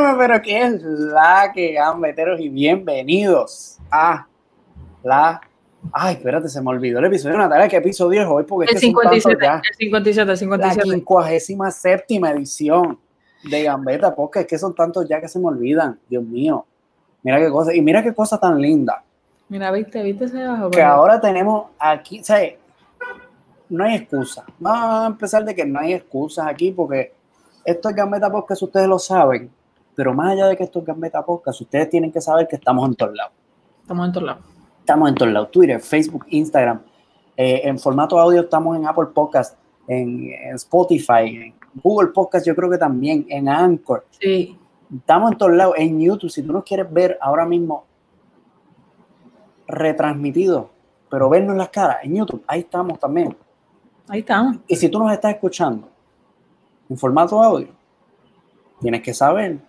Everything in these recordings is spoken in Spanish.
Óyeme, pero ¿qué es la que gambeteros y bienvenidos a la. Ay, espérate, se me olvidó el episodio Natalia. ¿Qué episodio es hoy? Porque el, es que 57, ya. el 57, el 57. La 57 edición de Gambeta porque es que son tantos ya que se me olvidan. Dios mío. Mira qué cosa. Y mira qué cosa tan linda. Mira, viste, viste ese abajo. Que ahora tenemos aquí, o sea, no hay excusa. Vamos a empezar de que no hay excusas aquí porque esto es Gambeta Podcast, ustedes lo saben, pero más allá de que esto es Gambeta Podcast, ustedes tienen que saber que estamos en todos lados. Estamos en todos lados. Estamos en todos lados, Twitter, Facebook, Instagram. Eh, en formato audio estamos en Apple Podcast, en, en, Spotify, en Google Podcast, yo creo que también, en Anchor. Sí. Estamos en todos lados, en YouTube. Si tú nos quieres ver ahora mismo retransmitido, pero vernos las caras en YouTube, ahí estamos también. Ahí estamos. Y si tú nos estás escuchando en formato audio, tienes que saber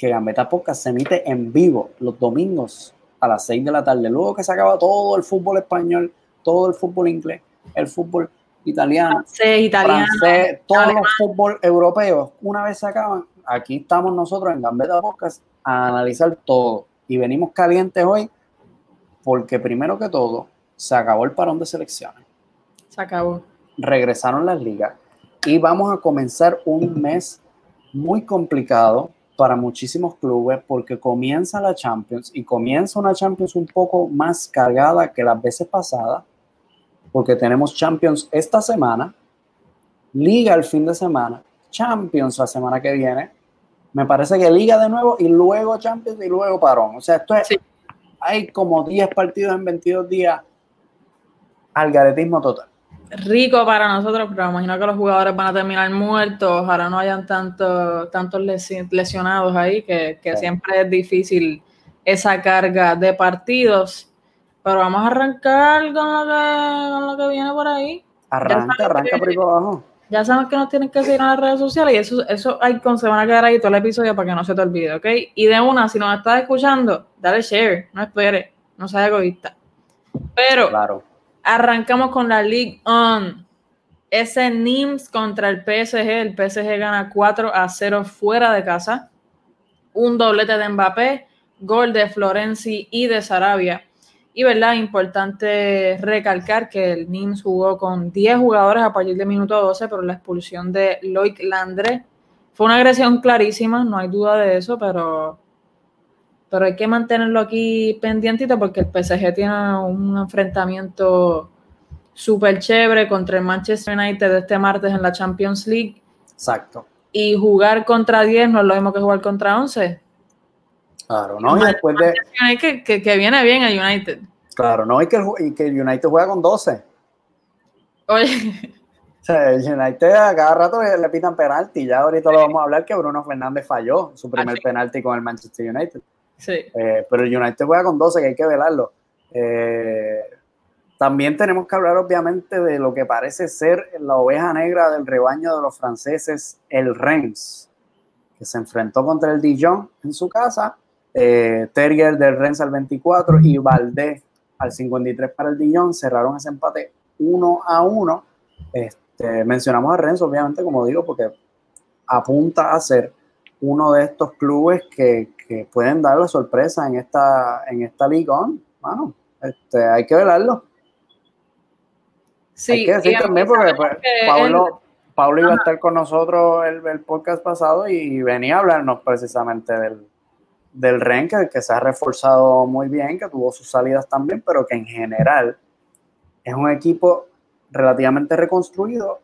que Gambeta Podcast se emite en vivo los domingos a las 6 de la tarde. Luego que se acaba todo el fútbol español, todo el fútbol inglés, el fútbol italiano, francés, italiano, francés, todos los fútbol europeos, una vez se acaban, aquí estamos nosotros en Gambeta Podcast a analizar todo. Y venimos calientes hoy porque primero que todo se acabó el parón de selecciones. Se acabó. Regresaron las ligas y vamos a comenzar un mes muy complicado para muchísimos clubes porque comienza la Champions y comienza una Champions un poco más cargada que las veces pasadas porque tenemos Champions esta semana, Liga el fin de semana, Champions la semana que viene, me parece que Liga de nuevo y luego Champions y luego parón. O sea, esto es, sí. hay como 10 partidos en 22 días, algaretismo total rico para nosotros, pero me imagino que los jugadores van a terminar muertos, ojalá no hayan tanto, tantos lesionados ahí, que, que sí. siempre es difícil esa carga de partidos. Pero vamos a arrancar con lo que, con lo que viene por ahí. Arranca, arranca por ahí por abajo. Ya sabes que nos tienen que seguir en las redes sociales y eso, eso hay con, se van a quedar ahí todo el episodio para que no se te olvide, ¿ok? Y de una, si nos estás escuchando, dale share, no esperes, no seas egoísta. Pero claro. Arrancamos con la League On. Ese NIMS contra el PSG. El PSG gana 4 a 0 fuera de casa. Un doblete de Mbappé, gol de Florenzi y de Sarabia. Y verdad, importante recalcar que el NIMS jugó con 10 jugadores a partir del minuto 12, pero la expulsión de Loic Landre fue una agresión clarísima, no hay duda de eso, pero pero hay que mantenerlo aquí pendientito porque el PSG tiene un enfrentamiento súper chévere contra el Manchester United este martes en la Champions League. Exacto. Y jugar contra 10 no es lo mismo que jugar contra 11. Claro, ¿no? Y después de... Que, que, que, viene bien el United. Claro, no, y que, el, y que el United juega con 12. Oye. O sea, el United a cada rato le, le pitan penalti. Ya ahorita lo vamos a hablar que Bruno Fernández falló su primer Así. penalti con el Manchester United. Sí. Eh, pero el United juega con 12, que hay que velarlo. Eh, también tenemos que hablar, obviamente, de lo que parece ser la oveja negra del rebaño de los franceses, el Reims, que se enfrentó contra el Dijon en su casa. Eh, Terrier del Reims al 24 y Valdés al 53 para el Dijon. Cerraron ese empate 1 a 1. Este, mencionamos a Reims, obviamente, como digo, porque apunta a ser uno de estos clubes que, que pueden dar la sorpresa en esta, en esta Liga On. Bueno, este, hay que velarlo. Sí, hay que decir también porque pues, Pablo, el... Pablo iba a estar con nosotros el, el, podcast pasado y venía a hablarnos precisamente del, del REN que, que, se ha reforzado muy bien, que tuvo sus salidas también, pero que en general es un equipo relativamente reconstruido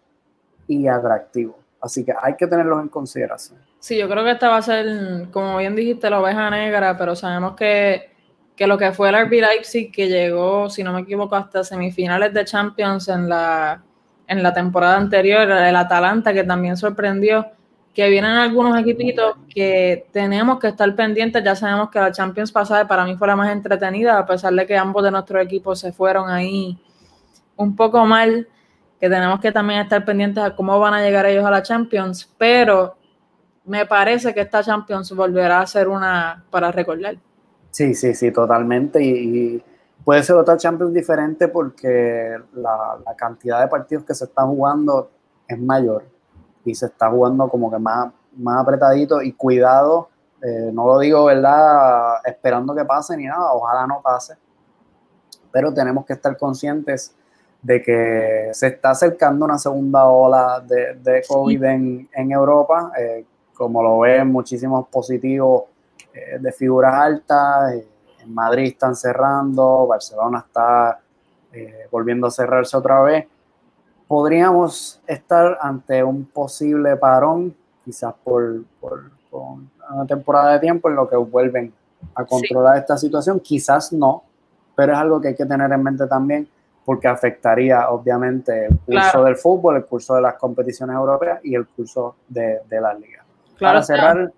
y atractivo. Así que hay que tenerlos en consideración. Sí, yo creo que esta va a ser, como bien dijiste, la oveja negra, pero sabemos que, que lo que fue el RB Leipzig, que llegó, si no me equivoco, hasta semifinales de Champions en la, en la temporada anterior, el Atalanta, que también sorprendió, que vienen algunos equipitos que tenemos que estar pendientes. Ya sabemos que la Champions pasada para mí fue la más entretenida, a pesar de que ambos de nuestros equipos se fueron ahí un poco mal, que tenemos que también estar pendientes a cómo van a llegar ellos a la Champions, pero me parece que esta Champions volverá a ser una para recordar. Sí, sí, sí, totalmente. Y, y puede ser otra Champions diferente porque la, la, cantidad de partidos que se están jugando es mayor y se está jugando como que más, más apretadito y cuidado Eh, no lo digo, ¿verdad? Esperando que pase ni nada, ojalá no pase. Pero tenemos que estar conscientes de que se está acercando una segunda ola de, de COVID en, en, Europa. Eh, como lo ven, muchísimos positivos eh, de figuras altas. en Madrid están cerrando, Barcelona está volviendo a cerrarse otra vez podríamos estar ante un posible parón, quizás por, una temporada de tiempo en lo que vuelven a controlar esta situación, quizás no, pero es algo que hay que tener en mente también porque afectaría obviamente el curso del fútbol, el curso de las competiciones europeas y el curso de, de la liga. Claro, Para cerrar...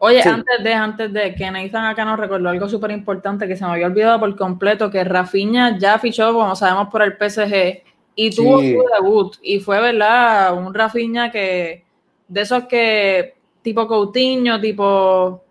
Oye, antes de antes de que Nathan acá nos recordó algo súper importante que se me había olvidado por completo, que Rafinha ya fichó, como sabemos, por el PSG y tuvo su debut. Y fue, ¿verdad? Un Rafinha que, de esos que, tipo Coutinho, tipo,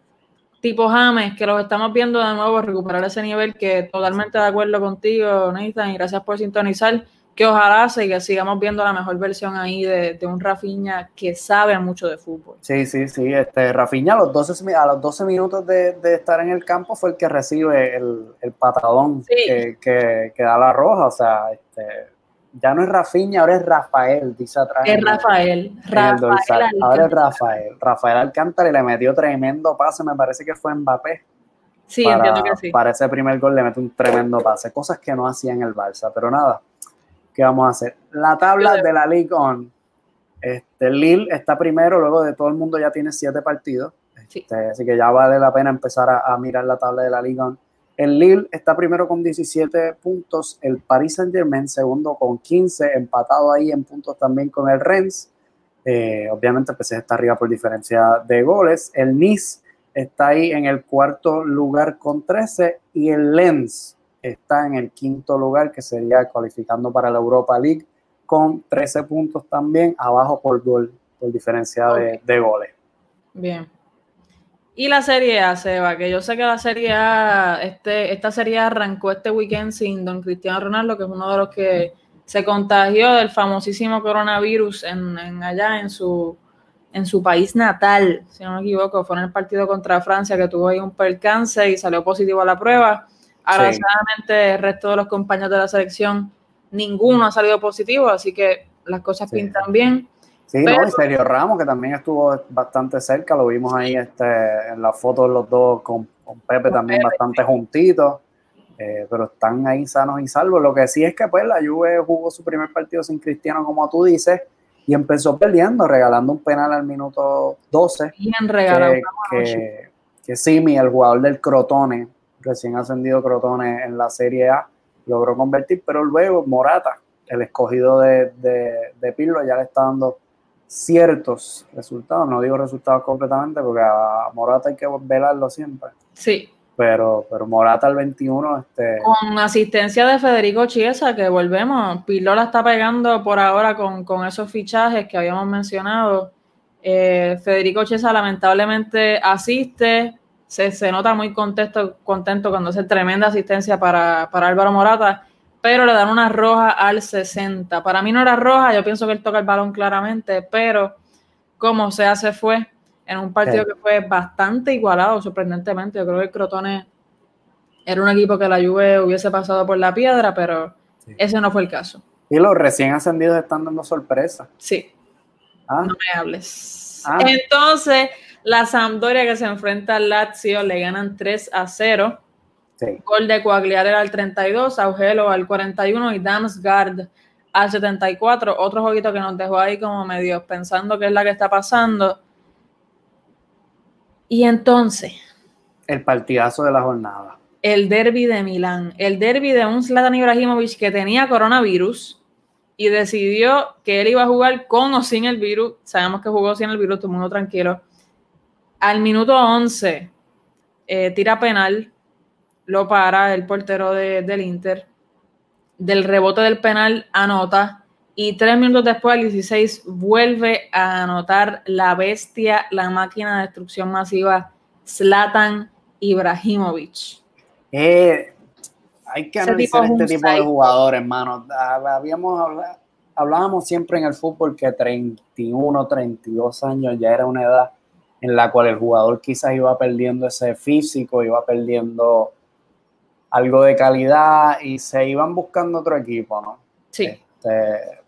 tipo James, que los estamos viendo de nuevo recuperar ese nivel, que totalmente de acuerdo contigo, Nathan, y gracias por sintonizar. Que ojalá que sigamos viendo la mejor versión ahí de, un Rafinha que sabe mucho de fútbol. Sí, sí, sí. Este, Rafinha a los 12, a los 12 minutos de, estar en el campo fue el que recibe el, el patadón que, que, que, da la roja. O sea, este, ya no es Rafiña, ahora es Rafael, dice atrás. Es Rafael. Rafael ahora es Rafael. Rafael Alcántara y le metió tremendo pase, me parece que fue Mbappé. Sí, entiendo que sí. Para ese primer gol le mete un tremendo pase, cosas que no hacía en el Barça, pero nada, ¿qué vamos a hacer? La tabla de la Ligue On, este, Lille está primero, luego de todo el mundo ya tiene siete partidos, este, así que ya vale la pena empezar a, a mirar la tabla de la Ligue On el Lille está primero con 17 puntos, el Paris Saint Germain segundo con 15, empatado ahí en puntos también con el Rennes. Eh, obviamente el PSG está arriba por diferencia de goles. El Nice está ahí en el cuarto lugar con 13 y el Lens está en el quinto lugar que sería cualificando para la Europa League con 13 puntos también abajo por gol por diferencia de, de goles. Bien. Y la Serie A, Seba, que yo sé que la Serie A, este, esta Serie A arrancó este weekend sin Don Cristiano Ronaldo, que es uno de los que se contagió del famosísimo coronavirus en, allá en su, en su país natal, si no me equivoco, fue en el partido contra Francia que tuvo ahí un percance y salió positivo a la prueba. Agradecidamente, el resto de los compañeros de la selección, ninguno ha salido positivo, así que las cosas pintan bien. Sí, no, y Sergio Ramos, que también estuvo bastante cerca, lo vimos ahí este, en la foto de los dos con, Pepe también bastante juntitos, eh, pero están ahí sanos y salvos. Lo que sí es que pues la Juve jugó su primer partido sin Cristiano, como tú dices, y empezó perdiendo, regalando un penal al minuto 12. Bien regalado. Que, que, Simi, el jugador del Crotone, recién ascendido Crotone en la Serie A, logró convertir, pero luego Morata, el escogido de, de, de Pirlo, ya le está dando ciertos resultados, no digo resultados completamente porque a Morata hay que velarlo siempre. Sí. Pero, pero Morata el 21. Este... Con asistencia de Federico Chiesa, que volvemos. Pilola está pegando por ahora con, esos fichajes que habíamos mencionado. Eh, Federico Chiesa lamentablemente asiste. Se, se nota muy contento, contento cuando hace tremenda asistencia para, para Álvaro Morata pero le dan una roja al 60. Para mí no era roja, yo pienso que él toca el balón claramente, pero como se hace fue en un partido que fue bastante igualado, sorprendentemente. Yo creo que el Crotone era un equipo que la Juve hubiese pasado por la piedra, pero ese no fue el caso. Y los recién ascendidos están dando sorpresa. Sí. Ah. No me hables. Ah. Entonces, la Sampdoria que se enfrenta al Lazio le ganan 3 a 0. Gol de Coagliare al 32, Augelo al 41 y Damsgaard al 74. Otro jueguito que nos dejó ahí como medio pensando qué es la que está pasando. Y entonces. El partidazo de la jornada. El derby de Milán. El derby de un Zlatan Ibrahimovic que tenía coronavirus y decidió que él iba a jugar con o sin el virus. Sabemos que jugó sin el virus, todo el mundo tranquilo. Al minuto 11, eh, tira penal lo para el portero del Inter. Del rebote del penal anota. Y tres minutos después, al 16, vuelve a anotar la bestia, la máquina de destrucción masiva, Zlatan Ibrahimovic. Eh, hay que analizar este tipo de jugadores, hermano. Habíamos hablábamos siempre en el fútbol que 31, 32 años ya era una edad en la cual el jugador quizás iba perdiendo ese físico, iba perdiendo algo de calidad y se iban buscando otro equipo, ¿no? Sí. Este,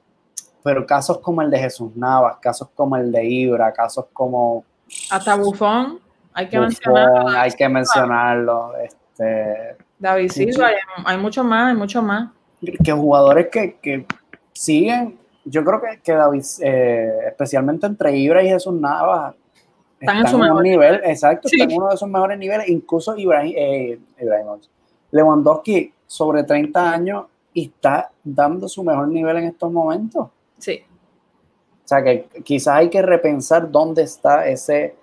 pero casos como el de Jesús Navas, casos como el de Ibra, casos como... Hasta Bufón, hay que Buffon, mencionarlo. Hay que mencionarlo. Este, David Silva, hay, hay mucho más, hay mucho más. que jugadores que, que siguen, yo creo que, que David, eh, especialmente entre Ibra y Jesús Navas, Están en están su en mejor nivel, exacto, Sí. están en uno de sus mejores niveles, incluso Ibrahim, eh. Lewandowski sobre 30 años y está dando su mejor nivel en estos momentos. Sí. O sea que quizás hay que repensar dónde está ese,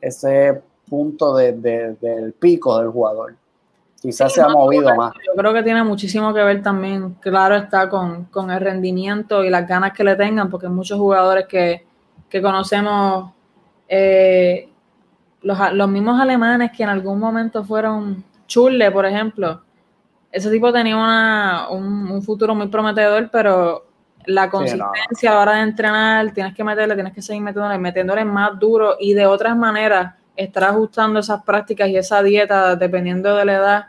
ese punto de- de- del pico del jugador. Quizás Sí, se ha movido más. Yo creo que tiene muchísimo que ver también, claro está, con, con el rendimiento y las ganas que le tengan, porque muchos jugadores que, que conocemos, eh, los, los mismos alemanes que en algún momento fueron Churle, por ejemplo, ese tipo tenía una, un, un futuro muy prometedor, pero la consistencia a la hora de entrenar, tienes que meterle, tienes que seguir metiéndole, metiéndole más duro y de otras maneras estar ajustando esas prácticas y esa dieta dependiendo de la edad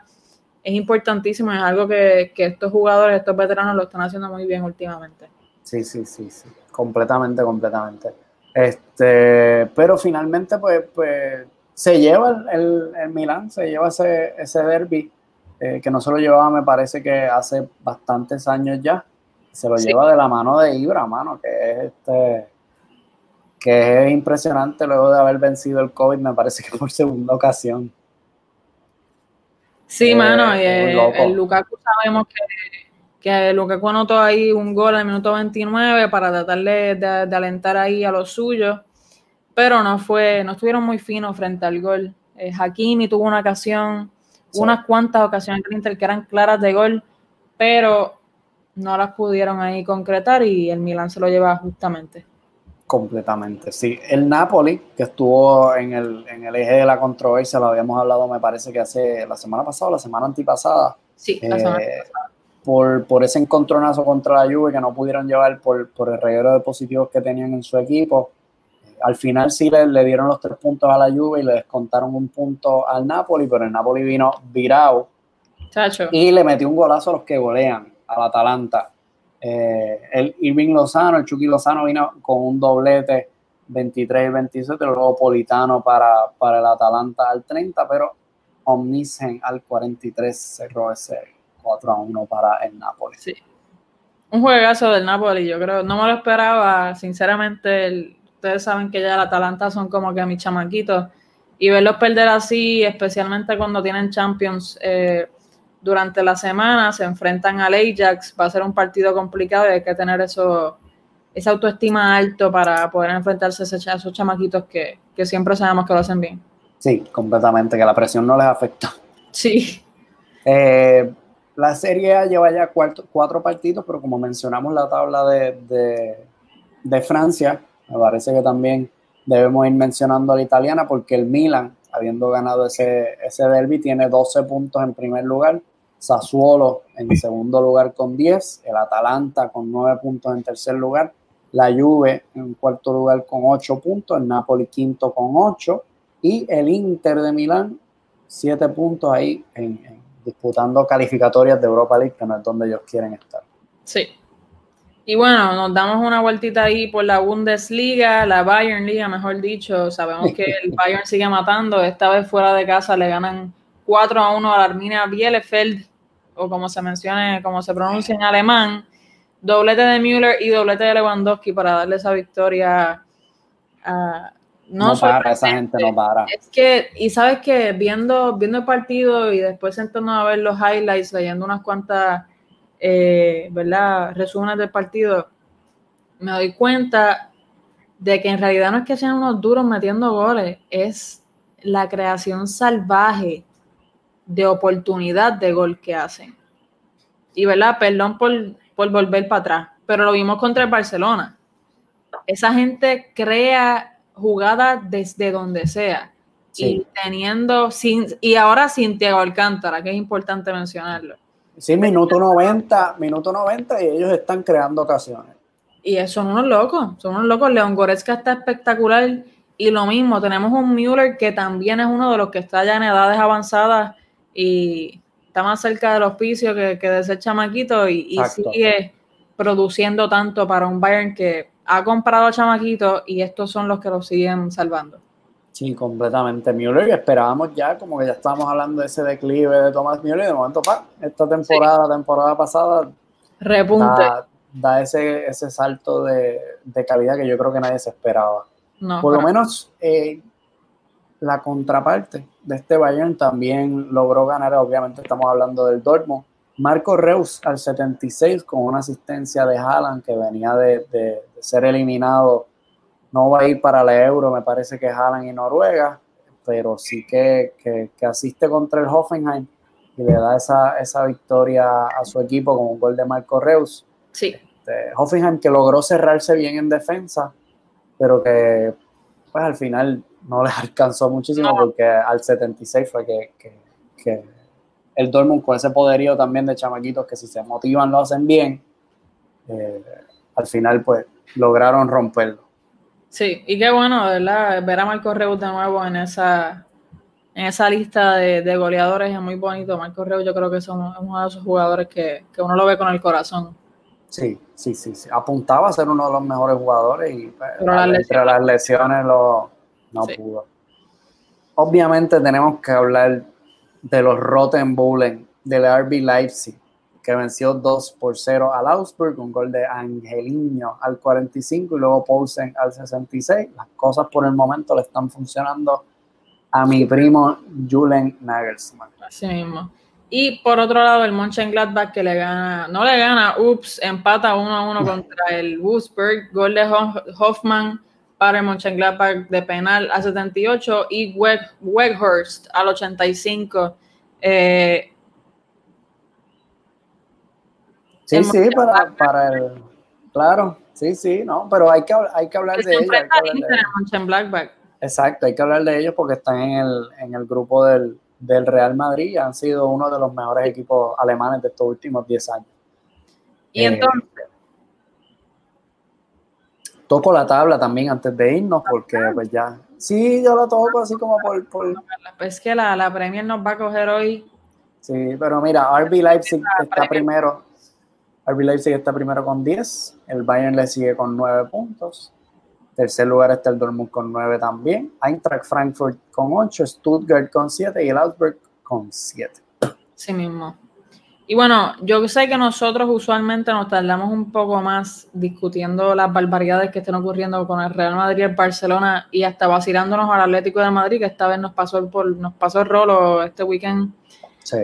es importantísimo, es algo que, que estos jugadores, estos veteranos lo están haciendo muy bien últimamente. Sí, sí, sí, sí. Completamente, completamente. Este, pero finalmente, pues, pues se lleva el, el, el Milán, se lleva ese, ese derby, eh, que no se lo llevaba, me parece que hace bastantes años ya. Se lo Sí. lleva de la mano de Ibra, mano, que es este que es impresionante luego de haber vencido el COVID, me parece que por segunda ocasión. Sí, Eh, mano, y el, loco. el Lukaku sabemos que, que Lukaku anotó ahí un gol en el minuto 29 para tratar de, de- de alentar ahí a los suyos, pero no fue, no estuvieron muy finos frente al gol. Eh, Hakimi tuvo una ocasión, Sí. unas cuantas ocasiones del Inter que eran claras de gol, pero no las pudieron ahí concretar y el Milan se lo lleva justamente. Completamente, sí. El Napoli, que estuvo en el, en el eje de la controversia, lo habíamos hablado, me parece que hace la semana pasada o la semana antipasada, Sí, la semana eh, por, por ese encontronazo contra la Juve que no pudieron llevar por, por el reguero de positivos que tenían en su equipo. Al final sí le, le dieron los tres puntos a la Juve y le descontaron un punto al Napoli, pero el Napoli vino virado Chacho. y le metió un golazo a los que golean, al Atalanta. Eh, el Irving Lozano, el Chucky Lozano vino con un doblete 23 y 27, luego Politano para, para el Atalanta al 30, pero Omnisen al 43 cerró ese 4 a 1 para el Napoli. Sí. Un juegazo del Napoli, yo creo. No me lo esperaba, sinceramente. el- ustedes saben que ya el Atalanta son como que mis chamaquitos. Y verlos perder así, especialmente cuando tienen Champions eh, durante la semana, se enfrentan al Ajax, va a ser un partido complicado y hay que tener eso, esa autoestima alto para poder enfrentarse a esos chamaquitos que, que siempre sabemos que lo hacen bien. Sí, completamente, que la presión no les afectó. Sí, Eh, la Serie A lleva ya cuatro, cuatro partidos, pero como mencionamos la tabla de, de, Francia, me parece que también debemos ir mencionando a la italiana porque el Milan, habiendo ganado ese, ese derby, tiene 12 puntos en primer lugar, Sassuolo en segundo lugar con 10, el Atalanta con 9 puntos en tercer lugar, la Juve en cuarto lugar con 8 puntos, el Napoli quinto con 8 y el Inter de Milán 7 puntos ahí en disputando calificatorias de Europa League, que no es donde ellos quieren estar. Sí. Y bueno, nos damos una vueltita ahí por la Bundesliga, la Bayern Liga, mejor dicho. Sabemos que el Bayern sigue matando. Esta vez fuera de casa le ganan 4 a 1 a la Arminia Bielefeld, o como se mencione, como se pronuncia en alemán. Doblete de Müller y doblete de Lewandowski para darle esa victoria a. No, para, esa gente no para. Es que, y sabes que viendo, viendo el partido y después sentándonos a ver los highlights, leyendo unas cuantas, eh, ¿verdad? Resúmenes del partido, me doy cuenta de que en realidad no es que sean unos duros metiendo goles, es la creación salvaje de oportunidad de gol que hacen. Y, ¿verdad? Perdón por, por volver para atrás, pero lo vimos contra el Barcelona. Esa gente crea jugadas desde donde sea. Sí. Y teniendo, sin, y ahora sin Thiago Alcántara, que es importante mencionarlo. Sí, minuto 90, minuto 90 y ellos están creando ocasiones. Y son unos locos, son unos locos. León Goretzka está espectacular Y lo mismo, tenemos un Mueller que también es uno de los que está ya en edades avanzadas y está más cerca del hospicio que, que de ese chamaquito y, sigue produciendo tanto para un Bayern que ha comprado a chamaquito y estos son los que lo siguen salvando. Sí, completamente. Müller, esperábamos ya, como que ya estábamos hablando de ese declive de Thomas Müller, y de momento, pa, esta temporada, temporada pasada, repunte. Da, ese, ese salto de, calidad que yo creo que nadie se esperaba. Por lo menos eh, la contraparte de este Bayern también logró ganar, obviamente estamos hablando del Dortmund. Marco Reus al 76 con una asistencia de Haaland que venía de, de ser eliminado no va a ir para la Euro, me parece que es Haaland y Noruega, pero sí que, asiste contra el Hoffenheim y le da esa, esa victoria a su equipo con un gol de Marco Reus. Sí. Este, Hoffenheim que logró cerrarse bien en defensa, pero que pues al final no les alcanzó muchísimo porque al 76 fue que, que, el Dortmund con ese poderío también de chamaquitos que si se motivan lo hacen bien, eh, al final pues lograron romperlo. Sí, y qué bueno, ¿verdad? Ver a Marco Reus de nuevo en esa, en esa lista de, goleadores es muy bonito. Marco Reus yo creo que es uno de esos jugadores que, uno lo ve con el corazón. Sí, sí, sí, sí. Apuntaba a ser uno de los mejores jugadores y pues, entre las lesiones lo, no pudo. Obviamente tenemos que hablar de los Rotten Bullen del RB Leipzig que venció 2 por 0 al Augsburg, un gol de Angeliño al 45 y luego Poulsen al 66. Las cosas por el momento le están funcionando a mi primo Julen Nagelsmann. Así mismo. Y por otro lado, el Mönchengladbach que le gana, no le gana, ups, empata 1 a 1 contra el Wolfsburg, gol de Hoffman para el Mönchengladbach de penal a 78 y Weghorst al 85. Eh, Sí, sí, para, para el. Claro, sí, sí, no, pero hay que, hay que hablar de ellos. Exacto, hay que hablar de ellos porque están en el, en el grupo del, del Real Madrid y han sido uno de los mejores equipos alemanes de estos últimos 10 años. Y eh, entonces. Toco la tabla también antes de irnos porque pues ya. Sí, yo la toco así como por. por... Es que la, la Premier nos va a coger hoy. Sí, pero mira, RB Leipzig está primero RB Leipzig está primero con 10, el Bayern le sigue con 9 puntos. Tercer lugar está el Dortmund con 9 también. Eintracht Frankfurt con 8, Stuttgart con 7 y el Augsburg con 7. Sí mismo. Y bueno, yo sé que nosotros usualmente nos tardamos un poco más discutiendo las barbaridades que están ocurriendo con el Real Madrid el Barcelona y hasta vacilándonos al Atlético de Madrid, que esta vez nos pasó por, nos pasó el rolo este weekend. Sí.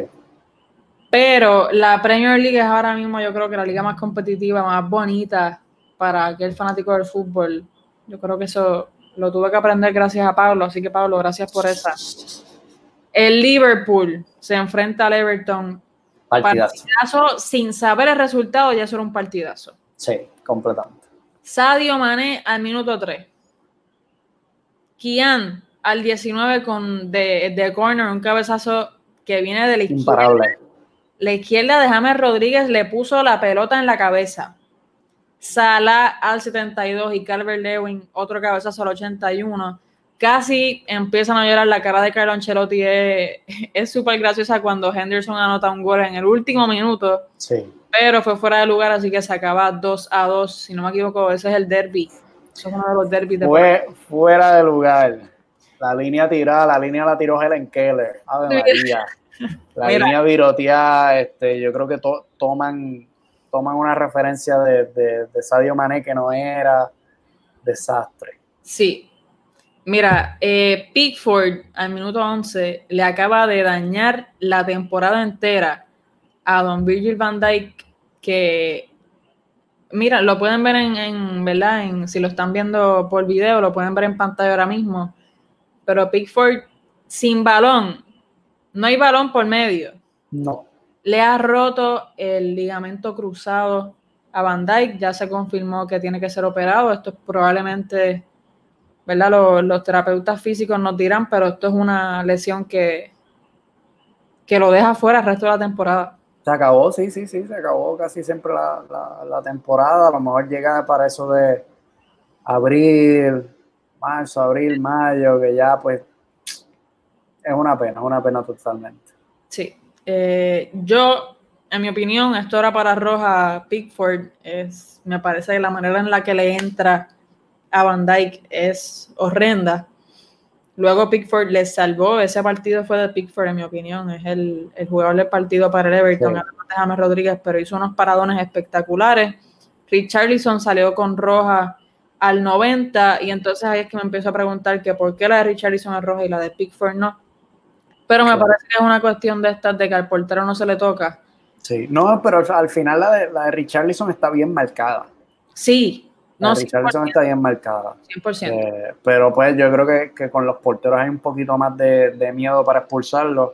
Pero la Premier League es ahora mismo, yo creo que la liga más competitiva, más bonita para aquel fanático del fútbol. Yo creo que eso lo tuve que aprender gracias a Pablo, así que Pablo, gracias por esa. El Liverpool se enfrenta al Everton. Partidazo. sin saber el resultado, ya será un partidazo. Sí, completamente. Sadio Mané al minuto 3. Kian al 19 con de, de corner, un cabezazo que viene de la Imparable la izquierda de James Rodríguez le puso la pelota en la cabeza. Sala al 72 y Calvert Lewin, otro cabezazo al 81. Casi empiezan a llorar la cara de Carlo Ancelotti. Es súper graciosa cuando Henderson anota un gol en el último minuto. Sí. Pero fue fuera de lugar, así que se acaba 2 a 2. Si no me equivoco, ese es el derby. Eso es uno de los derbis de Fue fuera de lugar. La línea tirada, la línea la tiró Helen Keller. Ave María. La línea viroteada, este, yo creo que toman, toman una referencia de, de, Sadio Mané que no era desastre. Sí. Mira, eh, Pickford al minuto 11 le acaba de dañar la temporada entera a Don Virgil van Dyke, que mira, lo pueden ver en, en, ¿verdad? En, si lo están viendo por video, lo pueden ver en pantalla ahora mismo. Pero Pickford sin balón no hay balón por medio. No. Le ha roto el ligamento cruzado a Van Dyke. Ya se confirmó que tiene que ser operado. Esto es probablemente, ¿verdad? Los, terapeutas físicos nos dirán, pero esto es una lesión que, que lo deja fuera el resto de la temporada. Se acabó, sí, sí, sí, se acabó casi siempre la, la temporada. A lo mejor llega para eso de abril, marzo, abril, mayo, que ya pues es una pena, es una pena totalmente. Sí. Eh, yo, en mi opinión, esto era para Roja Pickford. Es, me parece que la manera en la que le entra a Van Dyke es horrenda. Luego Pickford le salvó, ese partido fue de Pickford en mi opinión, es el, el jugador del partido para el Everton, sí. James Rodríguez, pero hizo unos paradones espectaculares. Richarlison salió con roja al 90 y entonces ahí es que me empiezo a preguntar que por qué la de Richarlison es roja y la de Pickford no. Pero me parece que es una cuestión de estas de que al portero no se le toca. Sí, no, pero al final la de, la de Richarlison está bien marcada. Sí, no, Richarlison está bien marcada. 100%. Eh, pero pues yo creo que, que, con los porteros hay un poquito más de, de miedo para expulsarlos,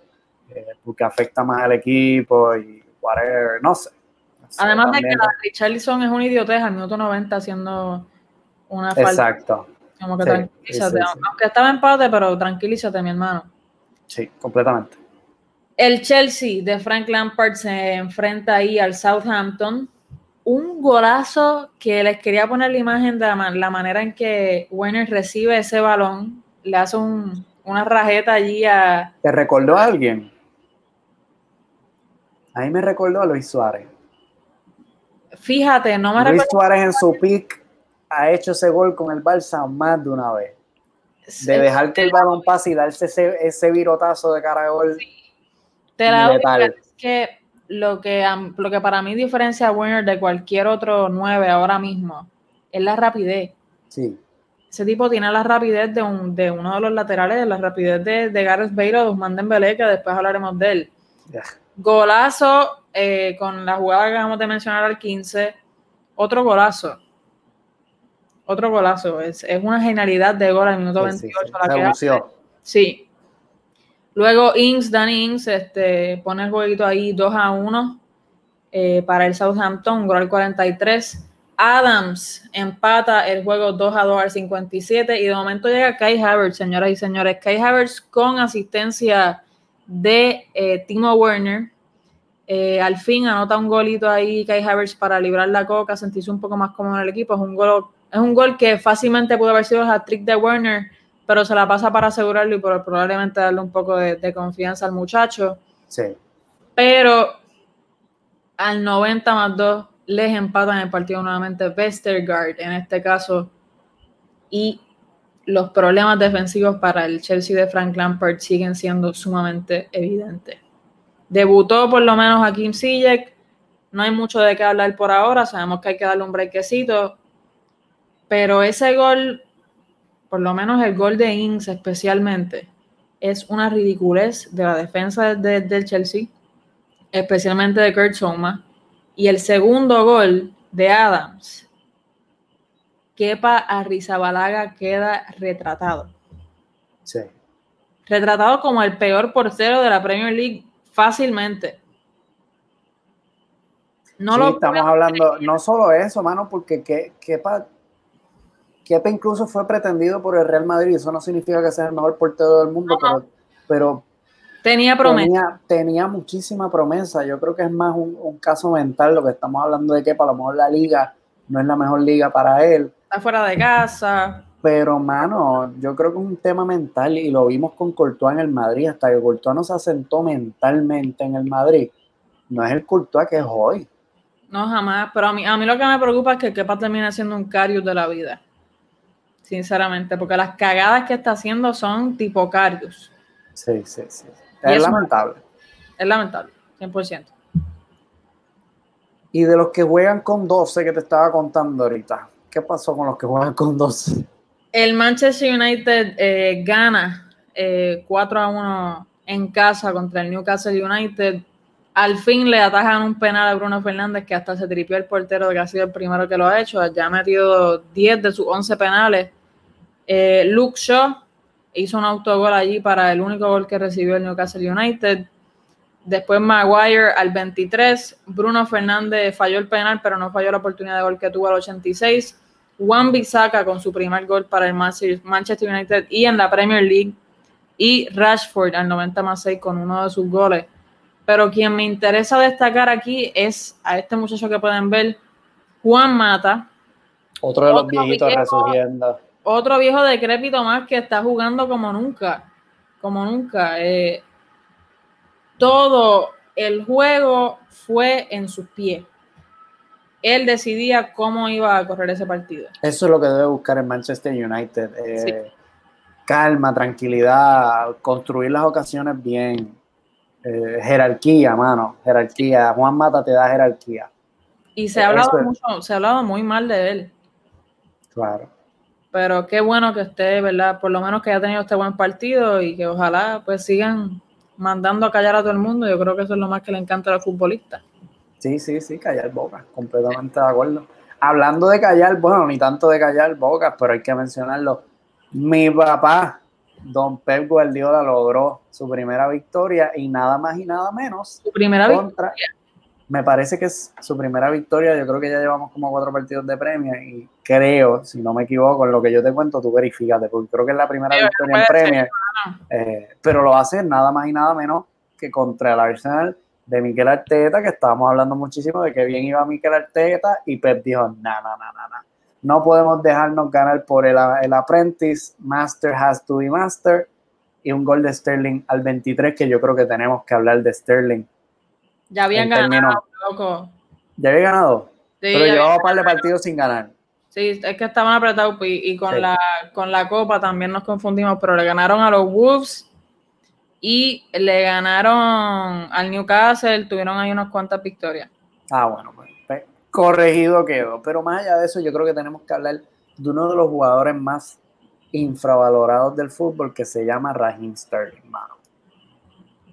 eh, porque afecta más al equipo y whatever, no sé. Además de que la Richarlison es un idiotez al minuto 90 haciendo una falta. Exacto. Como que Sí, tranquilízate. sí, sí, sí. Aunque estaba empate, pero tranquilízate, mi hermano. Sí, completamente. El Chelsea de Frank Lampard se enfrenta ahí al Southampton. Un golazo que les quería poner la imagen de la, man- la manera en que Werner recibe ese balón. Le hace un- una rajeta allí a. ¿Te recordó a alguien? A mí me recordó a Luis Suárez. Fíjate, no me Luis recuerdo. Suárez en su pick ha hecho ese gol con el Barça más de una vez. De dejar que el balón pase y darse ese, ese virotazo de cara gol. Te la que lo que, lo que para mí diferencia a Werner de cualquier otro 9 ahora mismo es la rapidez. Sí, Ese tipo tiene la rapidez de, un, de uno de los laterales, la rapidez de, de Gareth Bale o de Ousmane Dembélé, que después hablaremos de él. Golazo eh, con la jugada que acabamos de mencionar al 15. Otro golazo. Otro golazo. Es, es una genialidad de gol al minuto Sí, sí, 28. sí. la que. Sí. Luego Ings, Danny Ings, este, pone el jueguito ahí 2 a 1 eh, para el Southampton, gol al 43. Adams empata el juego 2 a 2 al 57 y de momento llega Kai Havertz, señoras y señores. Kai Havertz con asistencia de eh, Timo Werner. Eh, al fin anota un golito ahí Kai Havertz para librar la coca, sentirse un poco más cómodo en el equipo. Es un gol, es un gol que fácilmente pudo haber sido el hat-trick de Werner, pero se la pasa para asegurarlo y por, probablemente darle un poco de, de confianza al muchacho. Sí, Pero al 90 más 2 les empatan el partido nuevamente Vestergaard en este caso. Y los problemas defensivos para el Chelsea de Frank Lampard siguen siendo sumamente evidentes. Debutó por lo menos a Kim Ziyech. No hay mucho de qué hablar por ahora. Sabemos que hay que darle un brequecito. Pero ese gol, por lo menos el gol de Ings especialmente, es una ridiculez de la defensa de- del Chelsea, especialmente de Kurt Zouma. Y el segundo gol de Adams, Kepa Arrizabalaga queda retratado. sí. Retratado como el peor portero de la Premier League fácilmente. No Sí, lo estamos hablando, no solo eso, mano, porque que, Kepa, Kepa incluso fue pretendido por el Real Madrid, eso no significa que sea el mejor portero del mundo, pero, pero tenía promesa. tenía, tenía muchísima promesa. Yo creo que es más un, un caso mental lo que estamos hablando de Kepa, a lo mejor la liga no es la mejor liga para él, Está fuera de casa. pero mano, yo creo que es un tema mental y lo vimos con Courtois en el Madrid, hasta que Courtois no se asentó mentalmente en el Madrid, no es el Courtois que es hoy. No, jamás. Pero a mí, a mí lo que me preocupa es que Kepa termine siendo un Carius de la vida. Sinceramente, porque las cagadas que está haciendo son tipo Carius. Sí, sí, sí. Es lamentable. Es lamentable, 100%. Y de los que juegan con 12 que te estaba contando ahorita, ¿qué pasó con los que juegan con 12? El Manchester United eh, gana eh, 4 a 1 en casa contra el Newcastle United. Al fin le atajan un penal a Bruno Fernández, que hasta se tripió el portero, que ha sido el primero que lo ha hecho. Ya ha metido 10 de sus 11 penales. Eh, Luke Shaw hizo un autogol allí para el único gol que recibió el Newcastle United. Después Maguire al 23. Bruno Fernández falló el penal, pero no falló la oportunidad de gol que tuvo al 86. Juan Bisaca con su primer gol para el Manchester United y en la Premier League. Y Rashford al 90 más 6 con uno de sus goles. Pero quien me interesa destacar aquí es a este muchacho que pueden ver, Juan Mata. Otro de los Otro viejitos viejo. resurgiendo. Otro viejo decrépito más que está jugando como nunca, como nunca. Eh, todo el juego fue en sus pies. Él decidía cómo iba a correr ese partido. Eso es lo que debe buscar en Manchester United. Eh, calma, tranquilidad, construir las ocasiones bien. Eh, jerarquía, mano, jerarquía. Juan Mata te da jerarquía. Y se ha hablado mucho, se ha hablado muy mal de él. Claro. Pero qué bueno que esté, ¿verdad? Por lo menos que haya tenido este buen partido y que ojalá pues sigan mandando a callar a todo el mundo. Yo creo que eso es lo más que le encanta a los futbolistas. Sí, sí, sí, callar bocas, completamente de acuerdo. Hablando de callar, bueno, ni tanto de callar bocas, pero hay que mencionarlo. Mi papá, don Pep Guardiola, logró su primera victoria y nada más y nada menos. Su primera victoria. Me parece que es su primera victoria. Yo creo que ya llevamos como cuatro partidos de premio y creo, si no me equivoco, en lo que yo te cuento, tú verifícate, porque creo que es la primera victoria en Premier. Eh, pero lo hace nada más y nada menos que contra el Arsenal de Miquel Arteta, que estábamos hablando muchísimo de que bien iba Miquel Arteta, y Pep dijo, no, no, no, no, no. No podemos dejarnos ganar por el, el apprentice, master has to be master, y un gol de Sterling al 23, que yo creo que tenemos que hablar de Sterling. Ya habían ganado, loco. ¿Ya había ganado? Pero llevaba un par de partidos sin ganar. Sí, es que estaban apretados y, con, la, con la copa también nos confundimos, pero le ganaron a los Wolves y le ganaron al Newcastle, tuvieron ahí unas cuantas victorias. Ah, bueno, pues, pues, corregido quedó. Pero más allá de eso, yo creo que tenemos que hablar de uno de los jugadores más infravalorados del fútbol que se llama Raheem Sterling, mano.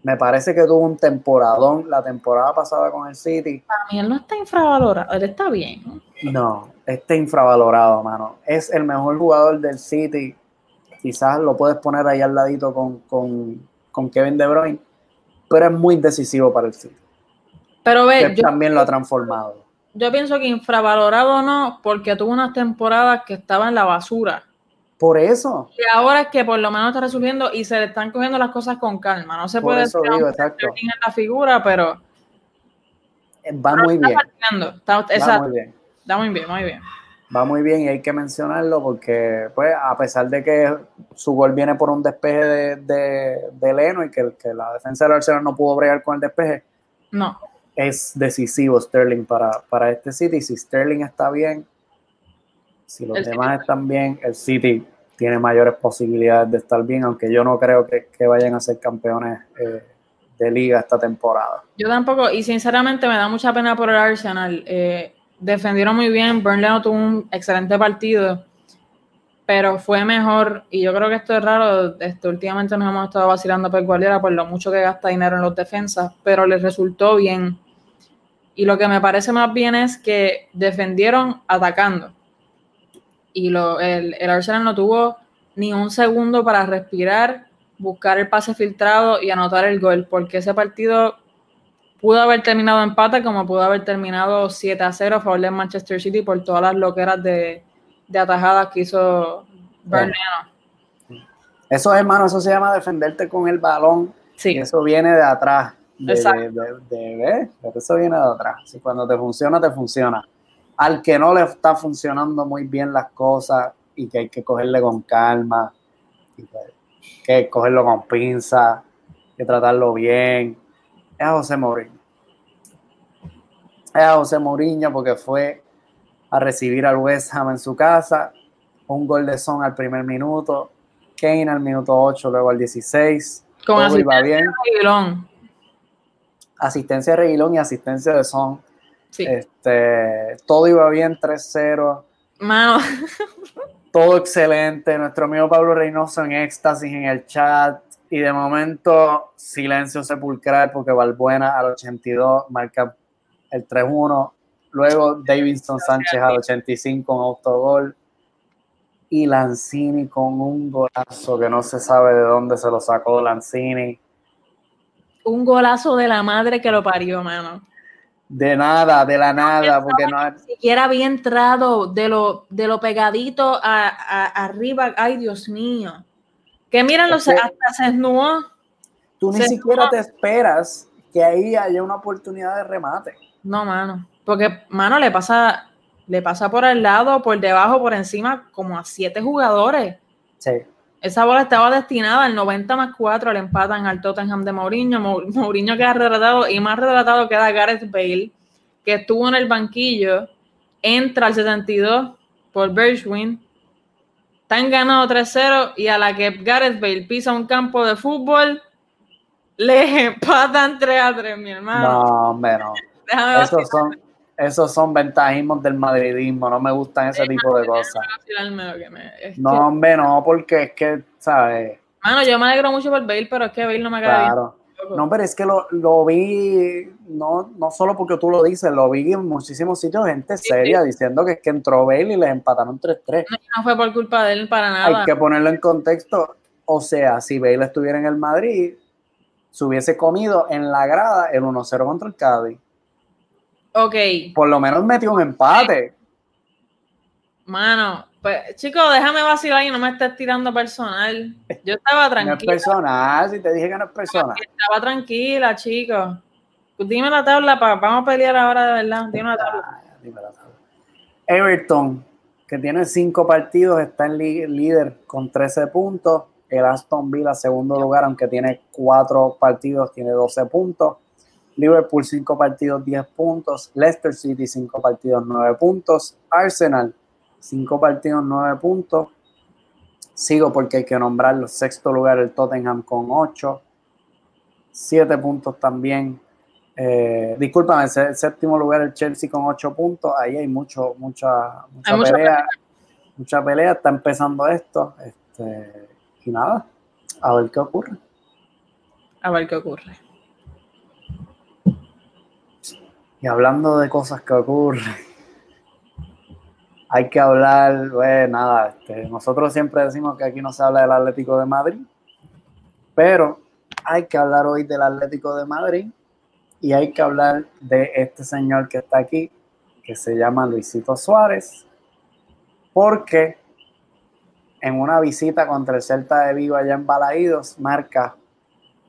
Me parece que tuvo un temporadón la temporada pasada con el City. Para mí él no está infravalorado, él está bien. No, está infravalorado, mano. Es el mejor jugador del City. Quizás lo puedes poner ahí al ladito con, con Kevin De Bruyne, pero es muy decisivo para el City. Pero ve, yo, también lo ha transformado. Yo pienso que infravalorado no, porque tuvo unas temporadas que estaba en la basura. Por eso. Y ahora es que por lo menos está resolviendo y se le están cogiendo las cosas con calma. No se puede exacto. en la figura, pero va muy bien. va muy bien. Está muy bien, muy bien va muy bien y hay que mencionarlo porque, pues, a pesar de que su gol viene por un despeje de, de, Leno y que, que, la defensa del Arsenal no pudo bregar con el despeje, no. es decisivo Sterling para, para este City. Si Sterling está bien, si los demás están bien, el City tiene mayores posibilidades de estar bien, aunque yo no creo que, que vayan a ser campeones eh, de liga esta temporada. Yo tampoco, y sinceramente me da mucha pena por el Arsenal. Eh, defendieron muy bien. Burnley no tuvo un excelente partido, pero fue mejor. Y yo creo que esto es raro. Esto, últimamente nos hemos estado vacilando por Guardiola por lo mucho que gasta dinero en los defensas, pero les resultó bien. Y lo que me parece más bien es que defendieron atacando. Y lo, el, el Arsenal no tuvo ni un segundo para respirar, buscar el pase filtrado y anotar el gol, porque ese partido pudo haber terminado empate como pudo haber terminado 7 a 0 a favor de Manchester City por todas las loqueras de, de atajadas que hizo Bernardo. Eso, hermano, eso se llama defenderte con el balón. Sí. eso viene de atrás. De, de, eso viene de atrás. Si cuando te funciona, te funciona. Al que no le está funcionando muy bien las cosas y que hay que cogerle con calma, que cogerlo con pinza, que tratarlo bien, es a José Mourinho. Es a José Mourinho porque fue a recibir al West Ham en su casa, un gol de Son al primer minuto, Kane al minuto 8, luego al 16. Con todo iba bien. Reguilón. Asistencia de Reguilón y asistencia de Son. Este, todo iba bien, 3-0. Mano. todo excelente. Nuestro amigo Pablo Reynoso en éxtasis en el chat. Y de momento, silencio sepulcral porque Valbuena al 82 marca el 3-1. Luego Davidson Sánchez al 85 con autogol. Y Lanzini con un golazo que no se sabe de dónde se lo sacó Lanzini. Un golazo de la madre que lo parió, mano. De nada, de la nada, porque no. Ni siquiera había entrado de lo, de lo pegadito a, arriba. Ay, Dios mío. Que miren, los, hasta se esnuó. Tú ni siquiera te esperas que ahí haya una oportunidad de remate. No, mano. Porque, mano, le pasa le pasa por al lado, por debajo, por encima, como a siete jugadores. Sí. Esa bola estaba destinada al 90 más 4, al empatan al Tottenham de Mourinho. Mourinho queda retratado y más retratado queda Gareth Bale, que estuvo en el banquillo, entra al 72 por Bergwijn, están ganado 3-0 y a la que Gareth Bale pisa un campo de fútbol, le empatan 3-3, mi hermano. No, hombre, no. Esos son, esos son ventajismos del madridismo, no me gustan ese tipo de cosas. No, hombre, no, porque es que, ¿sabes? Mano, yo me alegro mucho por Bale, pero es que Bale no me cae claro. No, pero es que lo, lo, vi, no, no solo porque tú lo dices, lo vi en muchísimos sitios, gente seria diciendo que es que entró Bale y les empataron 3-3. No, fue por culpa de él para nada. Hay que ponerlo en contexto. O sea, si Bale estuviera en el Madrid, se hubiese comido en la grada el 1-0 contra el Cádiz. Ok. Por lo menos metió un empate. Mano, pues, chico, déjame vacilar y no me estés tirando personal. Yo estaba tranquila. No es personal, si te dije que no es personal. Estaba tranquila, chico. Pues dime la tabla, para, vamos a pelear ahora de verdad. Dime la tabla. Ah, dime la tabla. Everton, que tiene cinco partidos, está en líder con 13 puntos. El Aston Villa, segundo lugar, aunque tiene cuatro partidos, tiene 12 puntos. Liverpool 5 partidos 10 puntos, Leicester City 5 partidos 9 puntos, Arsenal 5 partidos 9 puntos. Sigo porque hay que nombrarlo. Sexto lugar el Tottenham con 8. 7 puntos también. Eh, discúlpame, séptimo lugar el Chelsea con 8 puntos. Ahí hay mucho, mucha, mucha pelea, Mucha pelea. Está empezando esto. Este, y nada, a ver qué ocurre. A ver qué ocurre. Y hablando de cosas que ocurren, hay que hablar, pues nada, este, nosotros siempre decimos que aquí no se habla del Atlético de Madrid, pero hay que hablar hoy del Atlético de Madrid y hay que hablar de este señor que está aquí, que se llama Luisito Suárez, porque en una visita contra el Celta de Vigo allá en Balaídos, marca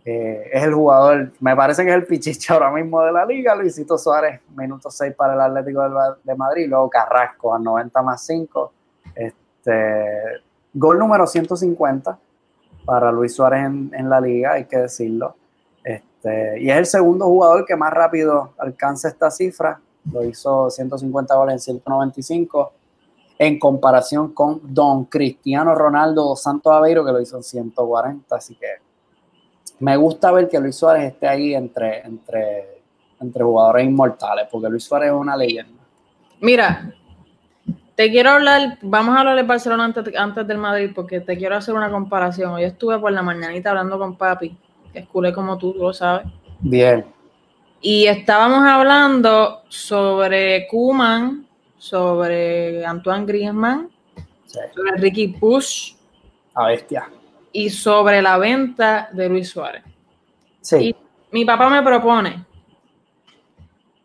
eh, es el jugador, me parece que es el pichicho ahora mismo de la liga, Luisito Suárez, minuto 6 para el Atlético de Madrid, luego Carrasco a 90 más 5, este, gol número 150 para Luis Suárez en, la liga, hay que decirlo. Este, y es el segundo jugador que más rápido alcanza esta cifra, lo hizo 150 goles en 195 en comparación con Don Cristiano Ronaldo Santos Aveiro que lo hizo en 140, así que me gusta ver que Luis Suárez esté ahí entre, entre, entre jugadores inmortales, porque Luis Suárez es una leyenda. Mira, te quiero hablar, vamos a hablar de Barcelona antes, antes del Madrid, porque te quiero hacer una comparación. Hoy estuve por la mañanita hablando con papi, que es culé como tú, tú lo sabes. Bien. Y estábamos hablando sobre Kuman, sobre Antoine Griezmann, sobre Ricky Push. A bestia y sobre la venta de Luis Suárez. Sí. mi papá me propone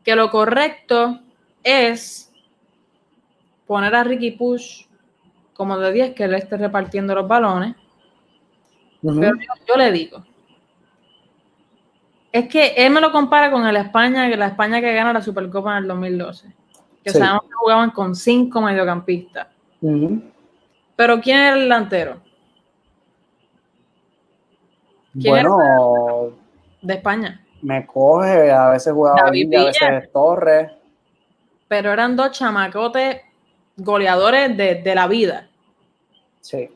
que lo correcto es poner a Ricky Push como de 10 que le esté repartiendo los balones. Pero yo, le digo, es que él me lo compara con el España, la España que gana la Supercopa en el 2012. Que sabemos que jugaban con cinco mediocampistas. Pero ¿quién era el delantero? Bueno, de España. Me coge, a veces jugaba David a veces Torres. Pero eran dos chamacotes goleadores de, la vida. Sí.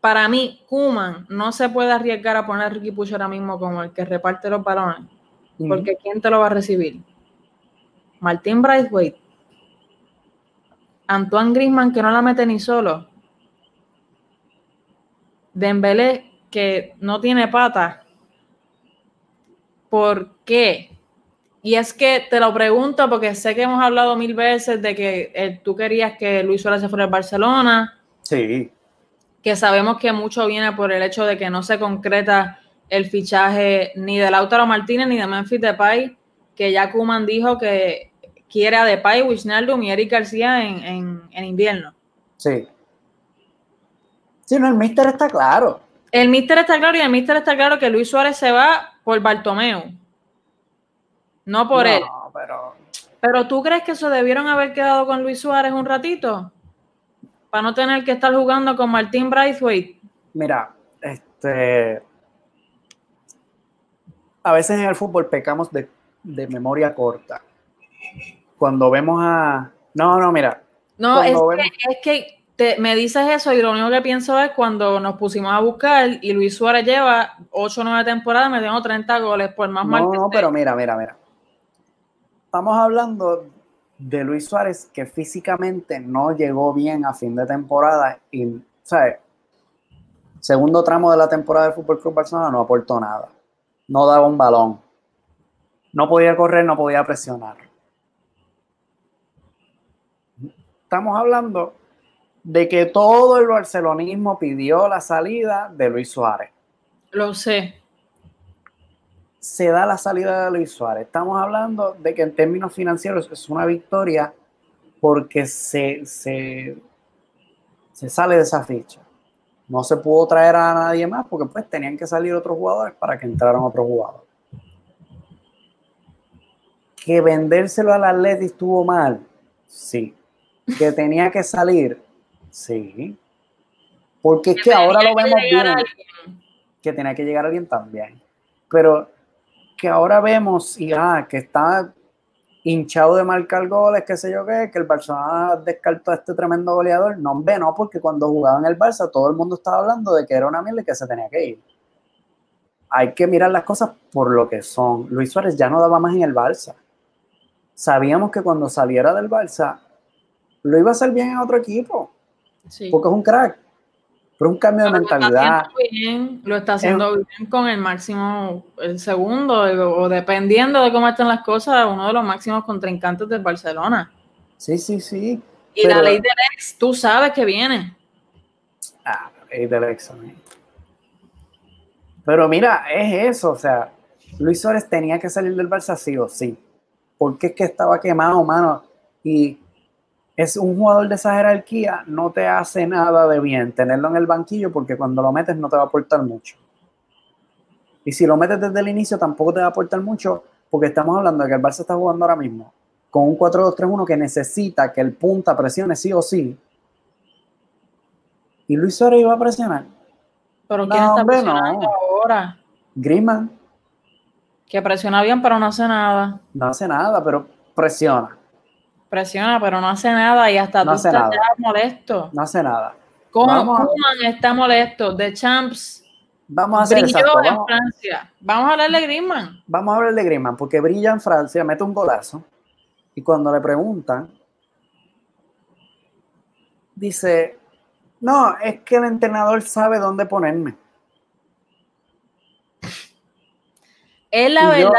Para mí, Kuman no se puede arriesgar a poner a Ricky Pucho ahora mismo como el que reparte los balones. Porque ¿quién te lo va a recibir? Martín Braithwaite. Antoine Grisman, que no la mete ni solo. Dembélé, que no tiene pata. ¿Por qué? Y es que te lo pregunto porque sé que hemos hablado mil veces de que eh, tú querías que Luis Suárez se fuera al Barcelona. Sí. Que sabemos que mucho viene por el hecho de que no se concreta el fichaje ni de Lautaro Martínez ni de Memphis Depay, que ya Kuman dijo que quiere a Depay, Wijnaldum y Eric García en, en invierno. Sí. Sí, no, el mister está claro. El míster está claro y el míster está claro que Luis Suárez se va por Bartomeu. No por él. pero Pero tú crees que se debieron haber quedado con Luis Suárez un ratito? Para no tener que estar jugando con Martín Braithwaite. Mira, este. A veces en el fútbol pecamos de, de memoria corta. Cuando vemos a. No, no, mira. No, es que, es que te, me dices eso y lo único que pienso es cuando nos pusimos a buscar y Luis Suárez lleva 8 o 9 temporadas metiendo 30 goles por más mal. No, no, pero mira, mira, mira. Estamos hablando de Luis Suárez que físicamente no llegó bien a fin de temporada y, ¿sabes? Segundo tramo de la temporada del Fútbol Club Barcelona no aportó nada. No daba un balón. No podía correr, no podía presionar. Estamos hablando de que todo el barcelonismo pidió la salida de Luis Suárez. Lo sé. Se da la salida de Luis Suárez. Estamos hablando de que en términos financieros es una victoria porque se, se, se sale de esa ficha. No se pudo traer a nadie más porque pues tenían que salir otros jugadores para que entraran otros jugadores. Que vendérselo al Atleti estuvo mal, sí. Que tenía que salir, Sí. Porque es que, ahora lo vemos bien. Que tenía que llegar alguien también. Pero que ahora vemos y ah, que está hinchado de marcar goles, qué sé yo qué, que el Barcelona descartó a este tremendo goleador. No, ve, no, porque cuando jugaba en el Barça todo el mundo estaba hablando de que era una mierda y que se tenía que ir. Hay que mirar las cosas por lo que son. Luis Suárez ya no daba más en el Barça. Sabíamos que cuando saliera del Barça lo iba a hacer bien en otro equipo porque es un crack. Pero un cambio de mentalidad. Lo está haciendo, bien, con el máximo, el segundo, o dependiendo de cómo están las cosas, uno de los máximos contrincantes del Barcelona. Sí, sí, sí. Y la ley del ex, tú sabes que viene. Ah, la ley del ex. Pero mira, es eso, o sea, Luis Suárez tenía que salir del Barça sí o sí. Porque es que estaba quemado, mano. Y es un jugador de esa jerarquía, no te hace nada de bien tenerlo en el banquillo porque cuando lo metes no te va a aportar mucho. Y si lo metes desde el inicio tampoco te va a aportar mucho porque estamos hablando de que el Barça está jugando ahora mismo con un 4-2-3-1 que necesita que el punta presione sí o sí. Y Luis Suárez iba a presionar. Pero ¿quién está presionando ahora? Griezmann. Que presiona bien, pero no hace nada. No hace nada, pero presiona. Presiona, pero no hace nada y hasta tú estás molesto. No hace nada. ¿Cómo Kuman está molesto? De Champs Vamos a hacer brilló en Francia. Vamos a hablar de Griezmann. Vamos a hablar de Griezmann porque brilla en Francia, mete un golazo y cuando le preguntan dice, no, es que el entrenador sabe dónde ponerme. Es la verdad.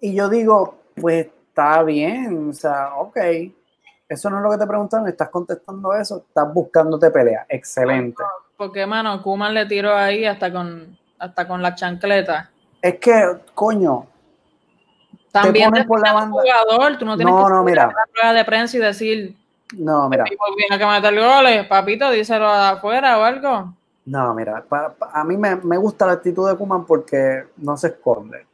y yo digo, pues está bien, o sea, ok, eso no es lo que te preguntan, estás contestando eso, estás buscándote pelea, excelente. Porque, mano, Kuman le tiró ahí hasta con, hasta con la chancleta. Es que, coño. También te por la banda. jugador, tú no tienes no, que no, mira. una prueba de prensa y decir, no, mira. Viene que meter goles, papito, díselo afuera o algo. No, mira, a mí me, me, gusta la actitud de Kuman porque no se esconde.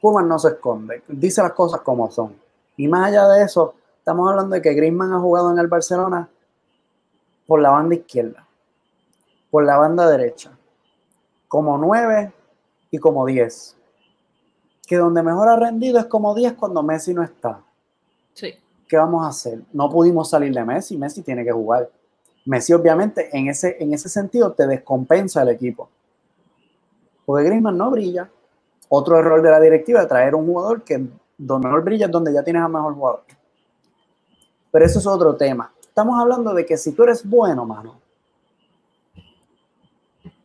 Kuman no se esconde, dice las cosas como son. Y más allá de eso, estamos hablando de que Griezmann ha jugado en el Barcelona por la banda izquierda, por la banda derecha, como 9 y como 10. Que donde mejor ha rendido es como 10 cuando Messi no está. Sí. ¿Qué vamos a hacer? No pudimos salir de Messi, Messi tiene que jugar. Messi obviamente en ese, en ese sentido te descompensa el equipo. Porque Griezmann no brilla, otro error de la directiva, traer un jugador que donde brilla es donde ya tienes a mejor jugador. Pero eso es otro tema. Estamos hablando de que si tú eres bueno, mano,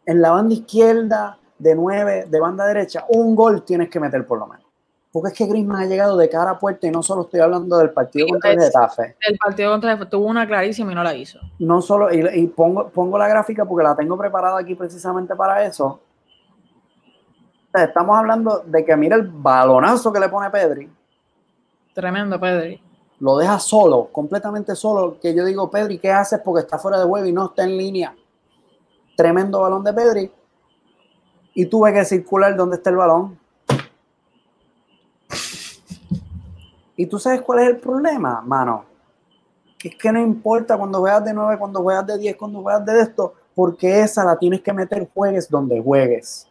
en la banda izquierda, de nueve, de banda derecha, un gol tienes que meter por lo menos. Porque es que Griezmann ha llegado de cara a puerta y no solo estoy hablando del partido contra el Getafe. El partido contra el Getafe tuvo una clarísima y no la hizo. No solo, y, y pongo, pongo la gráfica porque la tengo preparada aquí precisamente para eso estamos hablando de que mira el balonazo que le pone Pedri. Tremendo, Pedri. Lo deja solo, completamente solo. Que yo digo, Pedri, ¿qué haces? Porque está fuera de juego y no está en línea. Tremendo balón de Pedri. Y tuve que circular donde está el balón. Y tú sabes cuál es el problema, mano. Que es que no importa cuando juegas de 9, cuando juegas de 10, cuando juegas de esto, porque esa la tienes que meter juegues donde juegues.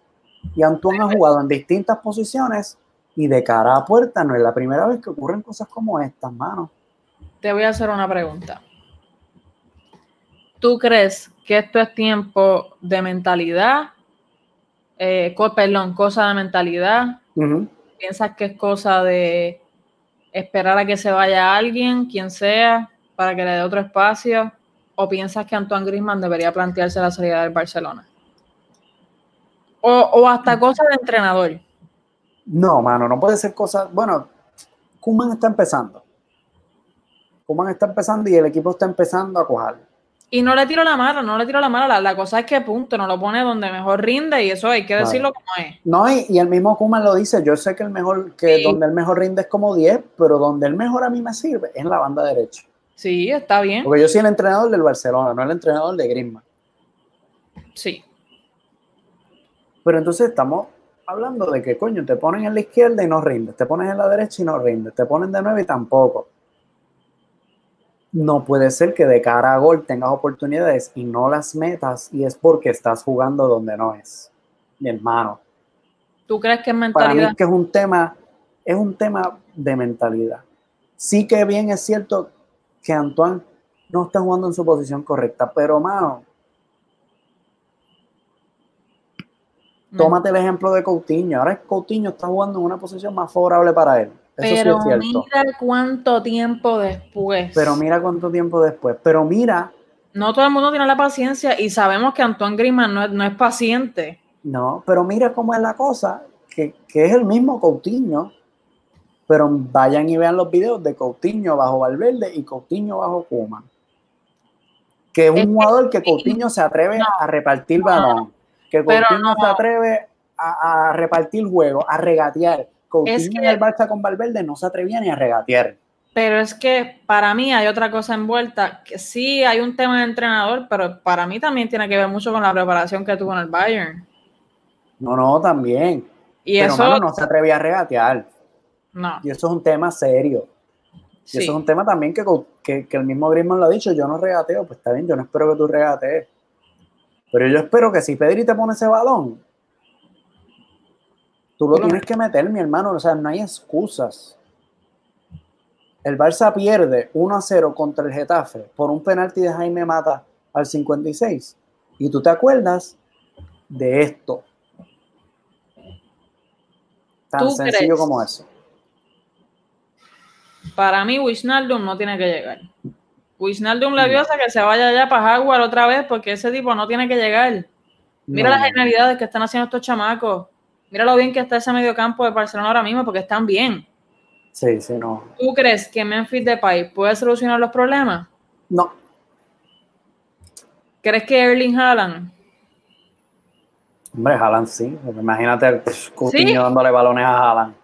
Y Antoine ha jugado en distintas posiciones y de cara a puerta no es la primera vez que ocurren cosas como estas, mano. Te voy a hacer una pregunta. ¿Tú crees que esto es tiempo de mentalidad? Eh, perdón, cosa de mentalidad. ¿Piensas que es cosa de esperar a que se vaya alguien, quien sea, para que le dé otro espacio? ¿O piensas que Antoine Griezmann debería plantearse la salida del Barcelona? O, o hasta cosa de entrenador. No, mano, no puede ser cosa. Bueno, Kuman está empezando. Kuman está empezando y el equipo está empezando a cojar. Y no le tiro la mala, no le tiro la mala. La, cosa es que punto, no lo pone donde mejor rinde y eso hay que decirlo como es. No, y, el mismo Kuma lo dice, yo sé que el mejor, que donde el mejor rinde es como 10, pero donde el mejor a mí me sirve es en la banda derecha. Sí, está bien. Porque yo soy el entrenador del Barcelona, no el entrenador de Griezmann. Sí. Pero entonces estamos hablando de que, coño, te ponen en la izquierda y no rinde, te pones en la derecha y no rinde, te ponen de nueve y tampoco no puede ser que de cara a gol tengas oportunidades y no las metas y es porque estás jugando donde no es. Mi hermano. ¿Tú crees que es mentalidad? Para mí que es un tema, es un tema de mentalidad. Sí que bien es cierto que Antoine no está jugando en su posición correcta, pero mano, tómate el ejemplo de Coutinho. Ahora Coutinho está jugando en una posición más favorable para él. Pero mira cuánto tiempo después. Pero mira cuánto tiempo después. Pero mira. No todo el mundo tiene la paciencia y sabemos que Antoine Griezmann no es, paciente. No, pero mira cómo es la cosa, que, es el mismo Coutinho, pero vayan y vean los videos de Coutinho bajo Valverde y Coutinho bajo Kuma. Que es un jugador que Coutinho se atreve a repartir balón, que Coutinho se atreve a, a repartir juego, a regatear es que, el Barça con Valverde no se atrevía ni a regatear. Pero es que para mí hay otra cosa envuelta, que sí hay un tema de entrenador, pero para mí también tiene que ver mucho con la preparación que tuvo en el Bayern. No, no, también. Y pero eso no se atrevía a regatear. No. Y eso es un tema serio. Y eso es un tema también que, que, que, el mismo Griezmann lo ha dicho, yo no regateo, pues está bien, yo no espero que tú regatees. Pero yo espero que si Pedri te pone ese balón, Tú lo tienes que meter, mi hermano. O sea, no hay excusas. El Barça pierde 1 a 0 contra el Getafe por un penalti de Jaime Mata al 56. Y tú te acuerdas de esto. Tan sencillo como eso. Para mí, Wisnaldum no tiene que llegar. Wisnaldum le dio que se vaya allá para Jaguar otra vez porque ese tipo no tiene que llegar. Mira las genialidades que están haciendo estos chamacos. Mira lo bien que está ese mediocampo de Barcelona ahora mismo, porque están bien. Sí, sí, no. ¿Tú crees que Memphis Depay puede solucionar los problemas? No. ¿Crees que Erling Haaland? Hombre, Haaland sí. Imagínate Coutinho dándole balones a Haaland.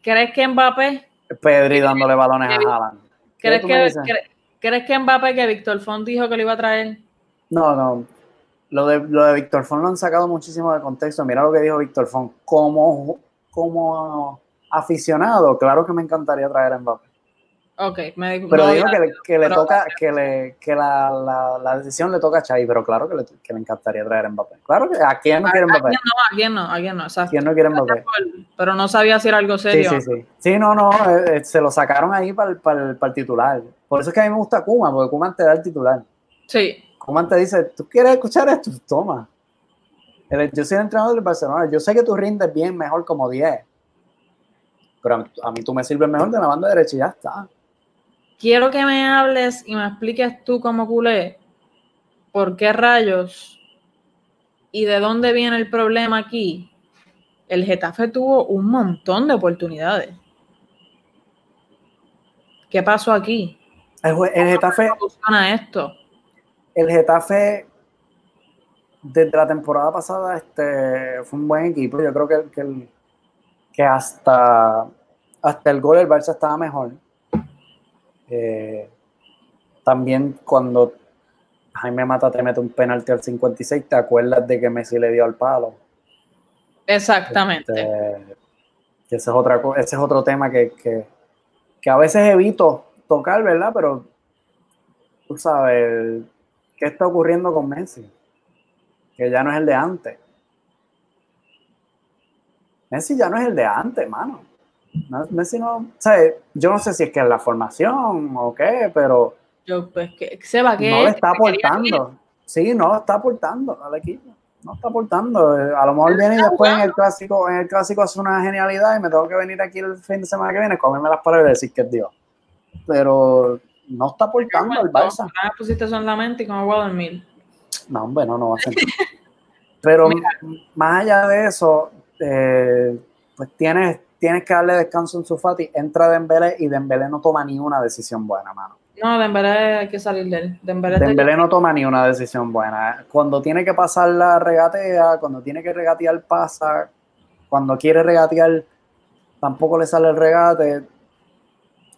¿Crees que Mbappé? Pedri dándole balones a Haaland. ¿Crees que, ¿Crees que Mbappé, que Víctor Font dijo que lo iba a traer? No, no. Lo de, lo de Víctor Font lo han sacado muchísimo de contexto. Mira lo que dijo Víctor Font. Como, como aficionado, claro que me encantaría traer a Mbappé. Ok, me, Pero digo que, le, toca, que, le, que la, la, la, decisión le toca a Xavi, pero claro que le, que le encantaría traer a Mbappé. Claro que a quién no quiere Mbappé. A quién no, a quién no, exacto. ¿Quién no quiere Mbappé? Pero no sabía si era algo serio. Sí, sí, sí. Sí, no, no, eh, eh, se lo sacaron ahí para, para, para el titular. Por eso es que a mí me gusta Kuma, porque Kuma te da el titular. Sí. Coman te dice, ¿tú quieres escuchar esto? Toma. Yo soy el entrenador del Barcelona. Yo sé que tú rindes bien mejor como 10. Pero a mí tú me sirves mejor de la banda derecha y ya está. Quiero que me hables y me expliques tú como culé por qué rayos y de dónde viene el problema aquí. El Getafe tuvo un montón de oportunidades. ¿Qué pasó aquí? El, el Getafe. ¿Cómo funciona esto? el Getafe desde la temporada pasada este, fue un buen equipo. Yo creo que, que, hasta, hasta el gol el Barça estaba mejor. Eh, también cuando Jaime Mata te mete un penalti al 56, te acuerdas de que Messi le dio al palo. Exactamente. Este, ese, es otra, ese es otro tema que, que a veces evito tocar, ¿verdad? Pero tú sabes, ¿qué está ocurriendo con Messi? Que ya no es el de antes. Messi ya no es el de antes, mano. Messi no, o sea, yo no sé si es que es la formación o qué, pero yo, pues, que, Seba, que no le está aportando. Sí, no está aportando al equipo. No está aportando. A lo mejor viene y después en el clásico, en el clásico hace una genialidad y me tengo que venir aquí el fin de semana que viene, comerme las palabras y decir que es Dios. Pero no está aportando al Barça. Ah, pusiste eso en la mente y como voy a dormir. No, hombre, no, no va a ser. Pero más allá de eso, eh, pues tienes, tienes que darle descanso en su Fati, entra Dembélé y Dembélé no toma ni una decisión buena, mano. No, Dembélé hay que salir de él. Dembélé, no toma ni una decisión buena. Cuando tiene que pasar la regatea, cuando tiene que regatear pasa, cuando quiere regatear tampoco le sale el regate.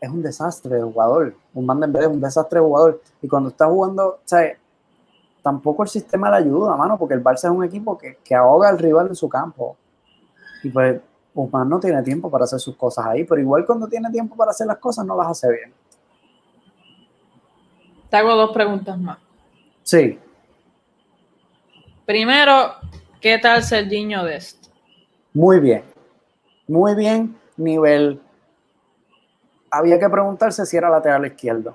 Es un desastre de jugador. Un man Dembélé es un desastre de jugador. Y cuando está jugando, o sea, tampoco el sistema le ayuda, mano, porque el Barça es un equipo que, que ahoga al rival en su campo. Y pues Usman no tiene tiempo para hacer sus cosas ahí, pero igual cuando tiene tiempo para hacer las cosas no las hace bien. Te hago dos preguntas más. Sí. Primero, ¿qué tal Serginho Dest? Muy bien. Muy bien, nivel. Había que preguntarse si era lateral izquierdo.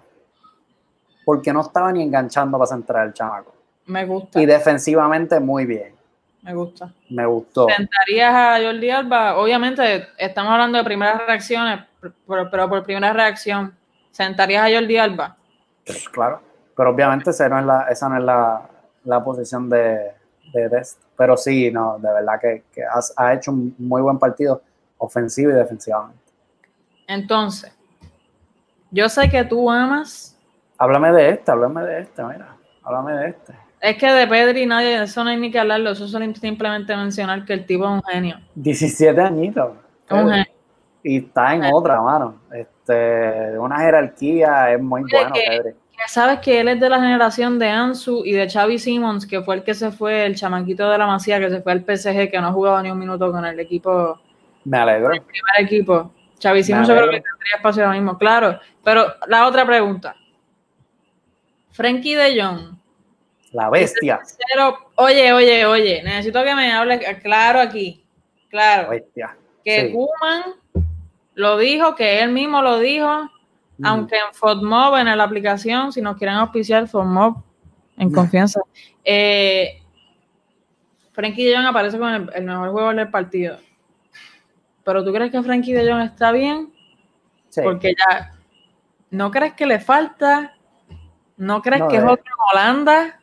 Porque no estaba ni enganchando para centrar el chamaco. Me gusta. Y defensivamente muy bien. Me gusta. Me gustó. ¿Sentarías a Jordi Alba? Obviamente, estamos hablando de primeras reacciones, pero, pero por primera reacción, ¿sentarías a Jordi Alba? claro, pero obviamente esa no es la, esa no es la, posición de, de. Pero sí, no, de verdad que, ha hecho un muy buen partido ofensivo y defensivamente. Entonces, yo sé que tú amas. Háblame de este, háblame de este, mira, háblame de este. Es que de Pedri nadie, eso no hay ni que hablarlo, eso solo simplemente mencionar que el tipo es un genio. 17 añitos. Un genio. Y está en otra, mano. Este, una jerarquía es muy bueno, Pedri. sabes que él es de la generación de Ansu y de Xavi Simons, que fue el que se fue, el chamanquito de la Masía, que se fue al PSG, que no ha jugado ni un minuto con el equipo. Me alegro. El primer equipo. Xavi Simons yo creo que tendría espacio ahora mismo, claro. Pero la otra pregunta. Frankie de Jong. La bestia. oye, oye, oye, necesito que me hable claro aquí. Claro. bestia. Que Kuman lo dijo, que él mismo lo dijo, aunque en FODMOB, en la aplicación, si nos quieren auspiciar FODMOB, en confianza. Eh, Frankie de Jong aparece con el, mejor juego del partido. Pero ¿tú crees que Frankie de Jong está bien? Sí. Porque ya, ¿no crees que le falta? ¿No crees que es otro Holanda?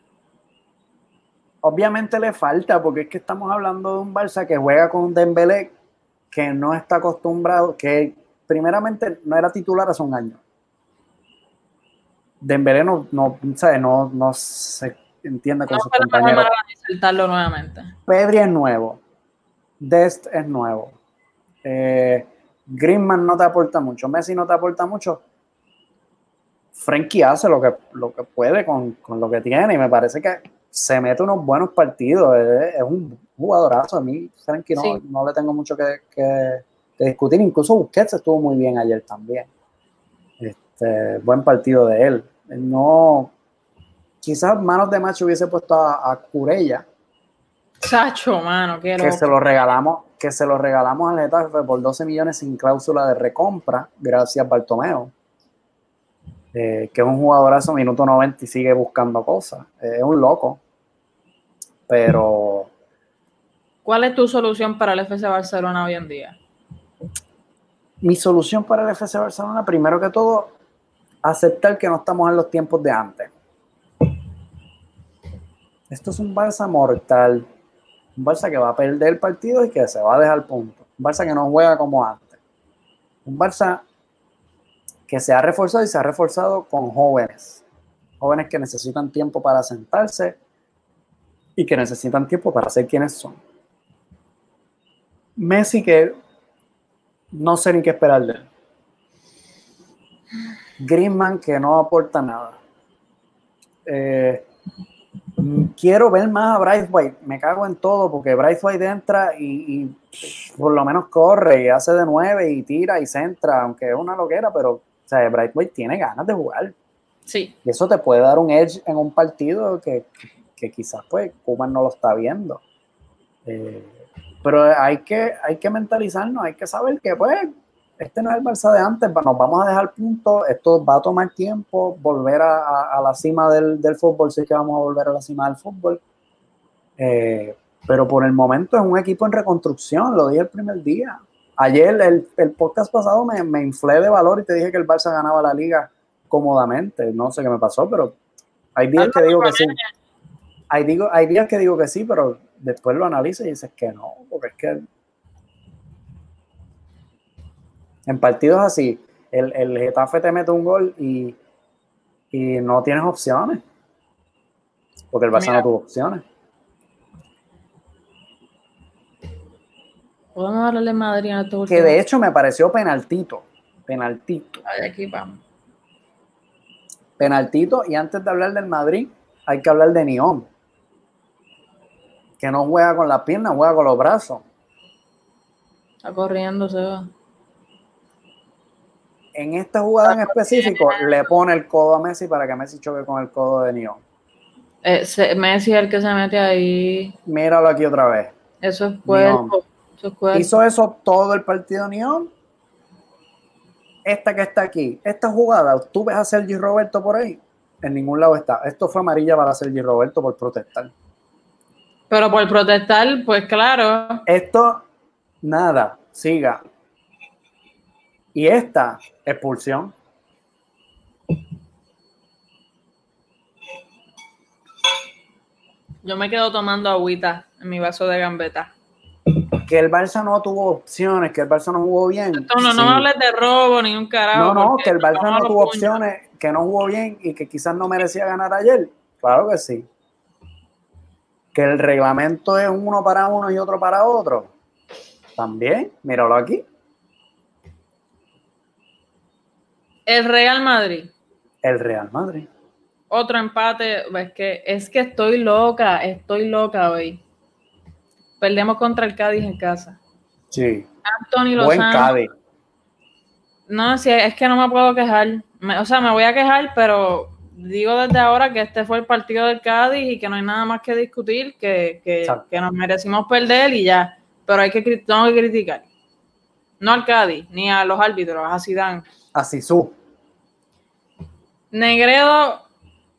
Obviamente le falta, porque es que estamos hablando de un Barça que juega con un Dembélé que no está acostumbrado, que primeramente no era titular hace un año. Dembélé no, no, no, no se entiende con sus compañeros. nuevamente. Pedri es nuevo. Dest es nuevo. Eh, Griezmann no te aporta mucho. Messi no te aporta mucho. Frenkie hace lo que, lo que puede con, con lo que tiene y me parece que se mete unos buenos partidos, es, un jugadorazo. A mí, Frankie, no, le tengo mucho que, discutir. Incluso Busquets estuvo muy bien ayer también. Este, buen partido de él. No, quizás manos de macho hubiese puesto a, a Curella. Chacho, mano, que se lo regalamos, que se lo regalamos al Getafe por 12 millones sin cláusula de recompra, gracias a Bartomeo. Eh, que es un jugadorazo minuto 90 y sigue buscando cosas. es un loco pero... ¿Cuál es tu solución para el FC Barcelona hoy en día? Mi solución para el FC Barcelona, primero que todo, aceptar que no estamos en los tiempos de antes. Esto es un Barça mortal. Un Barça que va a perder partido y que se va a dejar punto. Un Barça que no juega como antes. Un Barça que se ha reforzado y se ha reforzado con jóvenes. Jóvenes que necesitan tiempo para sentarse, y que necesitan tiempo para ser quienes son. Messi que no sé ni qué esperar de él. Griezmann que no aporta nada. Eh, quiero ver más a Bryce White. Me cago en todo porque Bryce White entra y, por lo menos corre y hace de nueve y tira y centra, aunque es una loquera, pero o sea, Bryce White tiene ganas de jugar. Sí. Y eso te puede dar un edge en un partido que, que quizás pues Cuba no lo está viendo. Eh, pero hay que, hay que mentalizarnos, hay que saber que pues este no es el Barça de antes, nos vamos a dejar puntos, esto va a tomar tiempo, volver a, la cima del, fútbol, sí que vamos a volver a la cima del fútbol. Eh, pero por el momento es un equipo en reconstrucción, lo dije el primer día. Ayer, el, podcast pasado, me, inflé de valor y te dije que el Barça ganaba la liga cómodamente. No sé qué me pasó, pero hay días que digo que sí. Hay, hay días que digo que sí, pero después lo analizo y dices que no, porque es que En partidos así, el, el Getafe te mete un gol y, y no tienes opciones. Porque el Barça no tuvo opciones. Podemos darle Madrid a todo Que de hecho me pareció penaltito. Penaltito. Ay, aquí vamos. Penaltito. Y antes de hablar del Madrid, hay que hablar de Nión. Que no juega con las piernas, juega con los brazos. Está corriendo, se va en esta jugada en específico le pone el codo a Messi para que Messi choque con el codo de Neon. Eh, Messi es el que se mete ahí. Míralo aquí otra vez. Eso es cuerpo. Hizo eso todo el partido Neon. Esta que está aquí, esta jugada, tú ves a Sergi Roberto por ahí. En ningún lado está. Esto fue amarilla para Sergi Roberto por protestar. Pero por protestar, pues claro. Esto, nada, siga. Y esta expulsión. Yo me quedo tomando agüita en mi vaso de gambeta. Que el Barça no tuvo opciones, que el Barça no jugó bien. no, no me hables de robo ni un carajo. No, no, que el Barça no tuvo opciones, que no jugó bien y que quizás no merecía ganar ayer. Claro que sí. Que el reglamento es uno para uno y otro para otro. También, míralo aquí. El Real Madrid. El Real Madrid. Otro empate. Es que, es que estoy loca, estoy loca hoy. Perdemos contra el Cádiz en casa. Sí. Anthony Lozano. Buen Cádiz. No, sí, es que no me puedo quejar. o sea, me voy a quejar, pero digo desde ahora que este fue el partido del Cádiz y que no hay nada más que discutir, que, que, nos merecimos perder y ya. Pero hay que, tengo que criticar. No al Cádiz, ni a los árbitros, a Zidane a Sisu. Negredo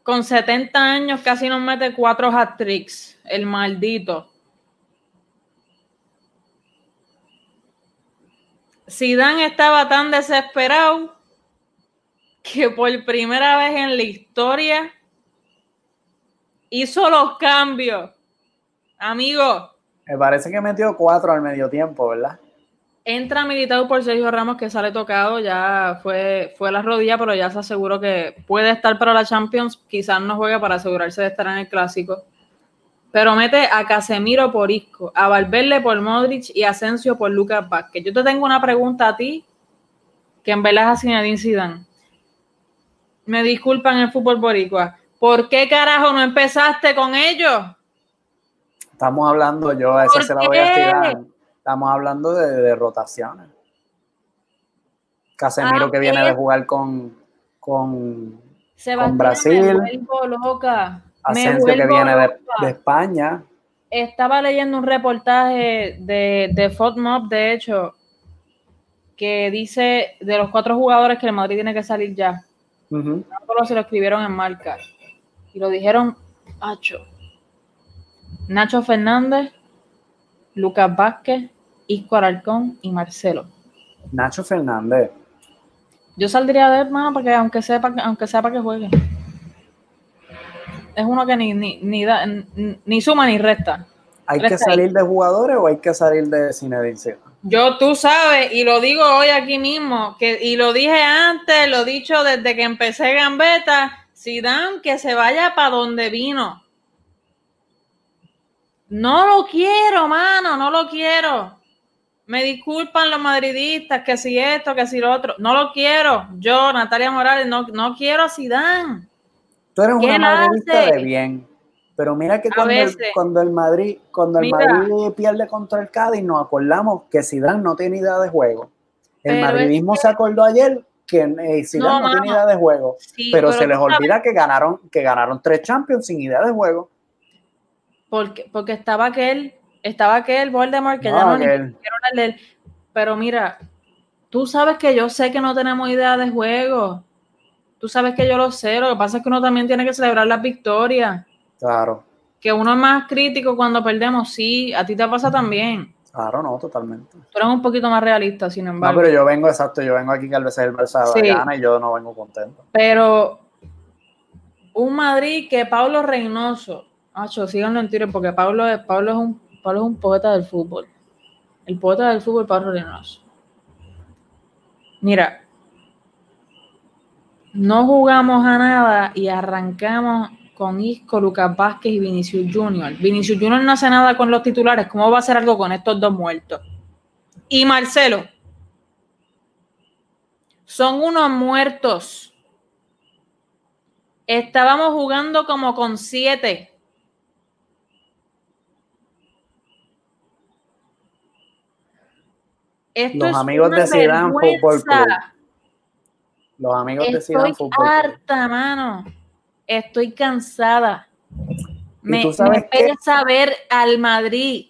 con 70 años casi nos mete cuatro hat-tricks, el maldito. Zidane estaba tan desesperado que por primera vez en la historia hizo los cambios. Amigo. Me parece que metió cuatro al medio tiempo, ¿verdad? Entra militado por Sergio Ramos que sale tocado, ya fue, fue la rodilla, pero ya se aseguró que puede estar para la Champions, quizás no juegue para asegurarse de estar en el clásico. Pero mete a Casemiro por Isco, a Valverde por Modric y a Asensio por Lucas Vázquez. Yo te tengo una pregunta a ti, que en verdad es a Zinedine Zidane. Me disculpan el fútbol boricua. ¿Por qué carajo no empezaste con ellos? Estamos hablando, yo a esa se la voy a tirar. Estamos hablando de, rotaciones. Casemiro ah, que viene de jugar con, con, con Brasil. Me loca. Asensio que viene de, España. Estaba leyendo un reportaje de, de FODMOB, de hecho, que dice de los cuatro jugadores que el Madrid tiene que salir ya. Uh se lo escribieron en marca. Y lo dijeron, Nacho. Nacho Fernández, Lucas Vázquez, Isco Alarcón y Marcelo. Nacho Fernández. Yo saldría de él, mano, porque aunque sepa, aunque sepa que juegue. Es uno que ni, ni, da, ni suma ni resta. ¿Hay que salir de jugadores o hay que salir de Zinedine Yo, tú sabes, y lo digo hoy aquí mismo, que, y lo dije antes, lo he dicho desde que empecé Gambeta, dan que se vaya para donde vino. No lo quiero, mano, no lo quiero. Me disculpan los madridistas, que si esto, que si lo otro. No lo quiero. Yo, Natalia Morales, no, no quiero a Zidane. Tú eres una madridista de bien. Pero mira que cuando el, veces. cuando el Madrid, cuando el Mira. Madrid pierde contra el Cádiz, nos acordamos que Zidane no tiene idea de juego. El Pero es madridismo que- se acordó ayer que eh, Zidane no, No, tiene idea de juego. Sí, pero, se les sabes olvida que ganaron, que ganaron tres Champions sin idea de juego. Porque, porque estaba aquel, estaba aquel Voldemort que No, ya no ni aquel. quiero él. Pero mira, tú sabes que yo sé que no tenemos idea de juego. Tú sabes que yo lo sé. Lo que pasa es que uno también tiene que celebrar las victorias. Claro, Que uno es más crítico cuando perdemos. Sí, a ti te pasa también. claro, no, totalmente. Tú eres un poquito más realista, sin No, embargo. pero yo vengo, exacto, yo vengo aquí que a veces el Barça Sí. gana y yo no vengo contento. Pero un Madrid que Pablo Reynoso, Acho, síganlo en Twitter porque Pablo Pablo es un Pablo es un poeta del fútbol. El poeta del fútbol, Pablo Reynoso. Mira, no jugamos a nada y arrancamos con Isco, Lucas Vázquez y Vinicius Junior. Vinicius Junior no hace nada con los titulares. ¿Cómo va a hacer algo con estos dos muertos? Y Marcelo. Son unos muertos. Estábamos jugando como con siete. Esto Los es amigos de Zidane Fútbol. Club. Los amigos de Estoy Zidane Fútbol Club. harta, mano. Estoy cansada. Me, me pesa ver al Madrid.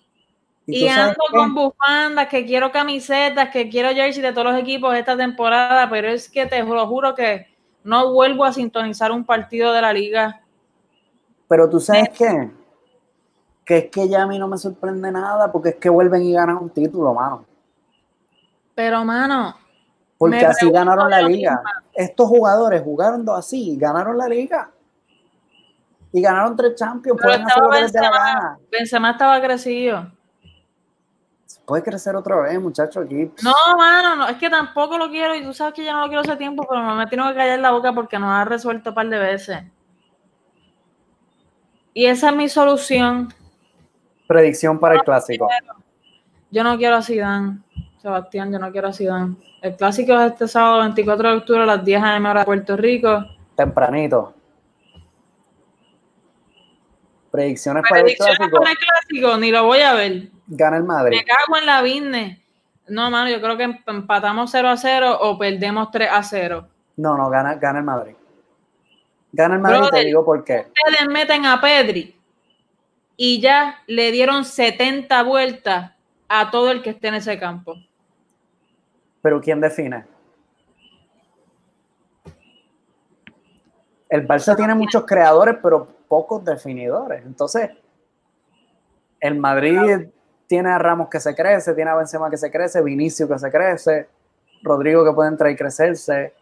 ¿Y ando qué? con bufandas, que quiero camisetas, que quiero jersey de todos los equipos esta temporada, pero es que te lo juro que no vuelvo a sintonizar un partido de la liga. Pero tú sabes qué? Que es que ya a mí no me sorprende nada porque es que vuelven y ganan un título, mano. Pero, mano, Porque así ganaron la liga. Estos jugadores jugando así ganaron la liga. Y ganaron tres Champions. Pero la Benzema. estaba crecido. Puede crecer otra vez, muchachos, aquí. No, mano, no, es que tampoco lo quiero y tú sabes que yo no lo quiero hace tiempo, pero me tengo que callar la boca porque nos ha resuelto un par de veces. Y esa es mi solución. Predicción para el clásico. Yo no quiero a Zidane, Sebastián, yo no quiero a Zidane. El clásico es este sábado 24 de octubre a las 10 a.m. hora de Puerto Rico. Tempranito. Predicciones para el para el clásico, ni lo voy a ver. Gana el Madrid. Me cago en la business. No, mano, yo creo que em- empatamos 0 a 0 o perdemos 3 a 0. No, no, gana, gana el Madrid. Gana el Madrid, Brother. te digo por qué. Ustedes meten a Pedri y ya le dieron 70 vueltas a todo el que esté en ese campo. Pero ¿quién define? El Barça tiene muchos creadores, pero pocos definidores. Entonces, el Madrid tiene a Ramos que se crece, tiene a Benzema que se crece, Vinicio que se crece, Rodrigo que puede entrar y crecerse.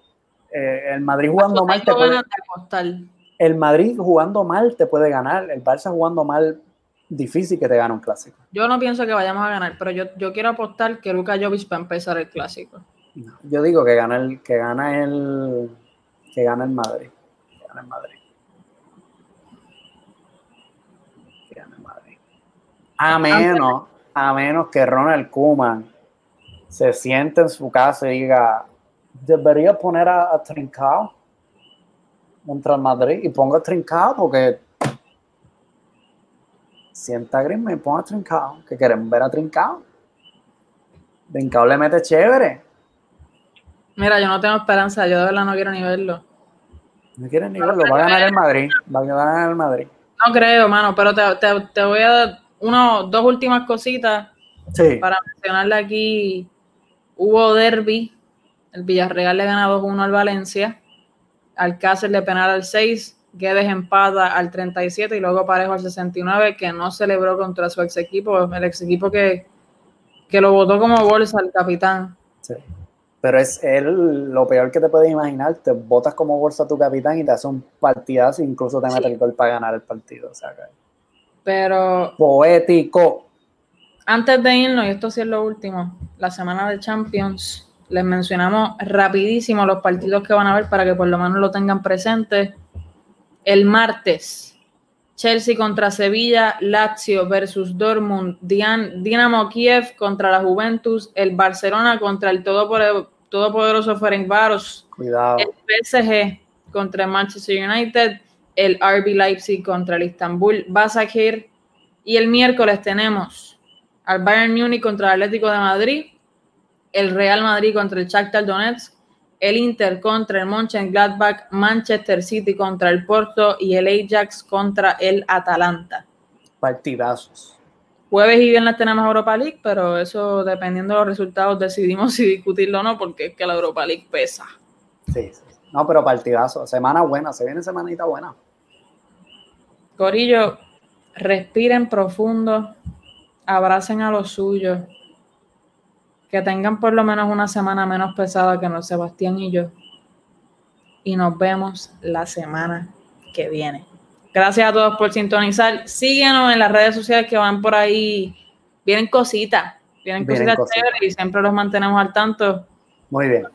Eh, el Madrid jugando mal te puede, el Madrid jugando mal te puede ganar, el Barça jugando mal difícil que te gane un clásico. Yo no pienso que vayamos a ganar, pero yo, yo quiero apostar que Luka Jovic va a empezar el clásico. No, Yo digo que gana el que gana el que gana el Madrid. Que gana el Madrid. Que gana el Madrid. A menos, a menos que Ronald Koeman se siente en su casa y diga, debería poner a, a Trincao contra el Madrid y ponga a Trincao porque sienta a Griezmann y ponga a Trincao, que queremos ver a Trincao. Trincao le mete chévere. Mira, yo no tengo esperanza, yo de verdad no quiero ni verlo. No quieren ni verlo, va a ganar el Madrid. Va a ganar el Madrid. No creo, mano, pero te, te- te voy a dar uno, dos últimas cositas Sí. para mencionarle aquí. Hubo derby, el Villarreal le gana 2-1 al Valencia, Alcácer le penal al 6, Guedes empata al 37 y luego Parejo al 69, que no celebró contra su ex equipo, el ex equipo que, que lo votó como bolsa al capitán. sí. Pero es él lo peor que te puedes imaginar. Te botas como bolsa a tu capitán y te hace un partidazo, e incluso te mete Sí. el gol para ganar el partido. O sea, que- Pero poético. Antes de irnos, y esto sí es lo último, la semana de Champions, les mencionamos rapidísimo los partidos que van a ver para que por lo menos lo tengan presente. El martes, Chelsea contra Sevilla, Lazio versus Dortmund, Dinamo Kiev contra la Juventus, el Barcelona contra el todopoderoso Ferencváros, Cuidado. el PSG contra el Manchester United el RB Leipzig contra el Istanbul Basakir. Y el miércoles tenemos al Bayern Múnich contra el Atlético de Madrid, el Real Madrid contra el Shakhtar Donetsk, el Inter contra el Mönchengladbach, Manchester City contra el Porto y el Ajax contra el Atalanta. Partidazos. Jueves y viernes tenemos Europa League, pero eso dependiendo de los resultados decidimos si discutirlo o no, porque es que la Europa League pesa. Sí, sí. No, pero partidazo. Semana buena, se viene semanita buena. Corillo, respiren profundo, abracen a los suyos, que tengan por lo menos una semana menos pesada que nos Sebastián y yo. Y nos vemos la semana que viene. Gracias a todos por sintonizar. Síguenos en las redes sociales que van por ahí. Vienen cositas, vienen, cositas, chéveres y siempre los mantenemos al tanto. Muy bien.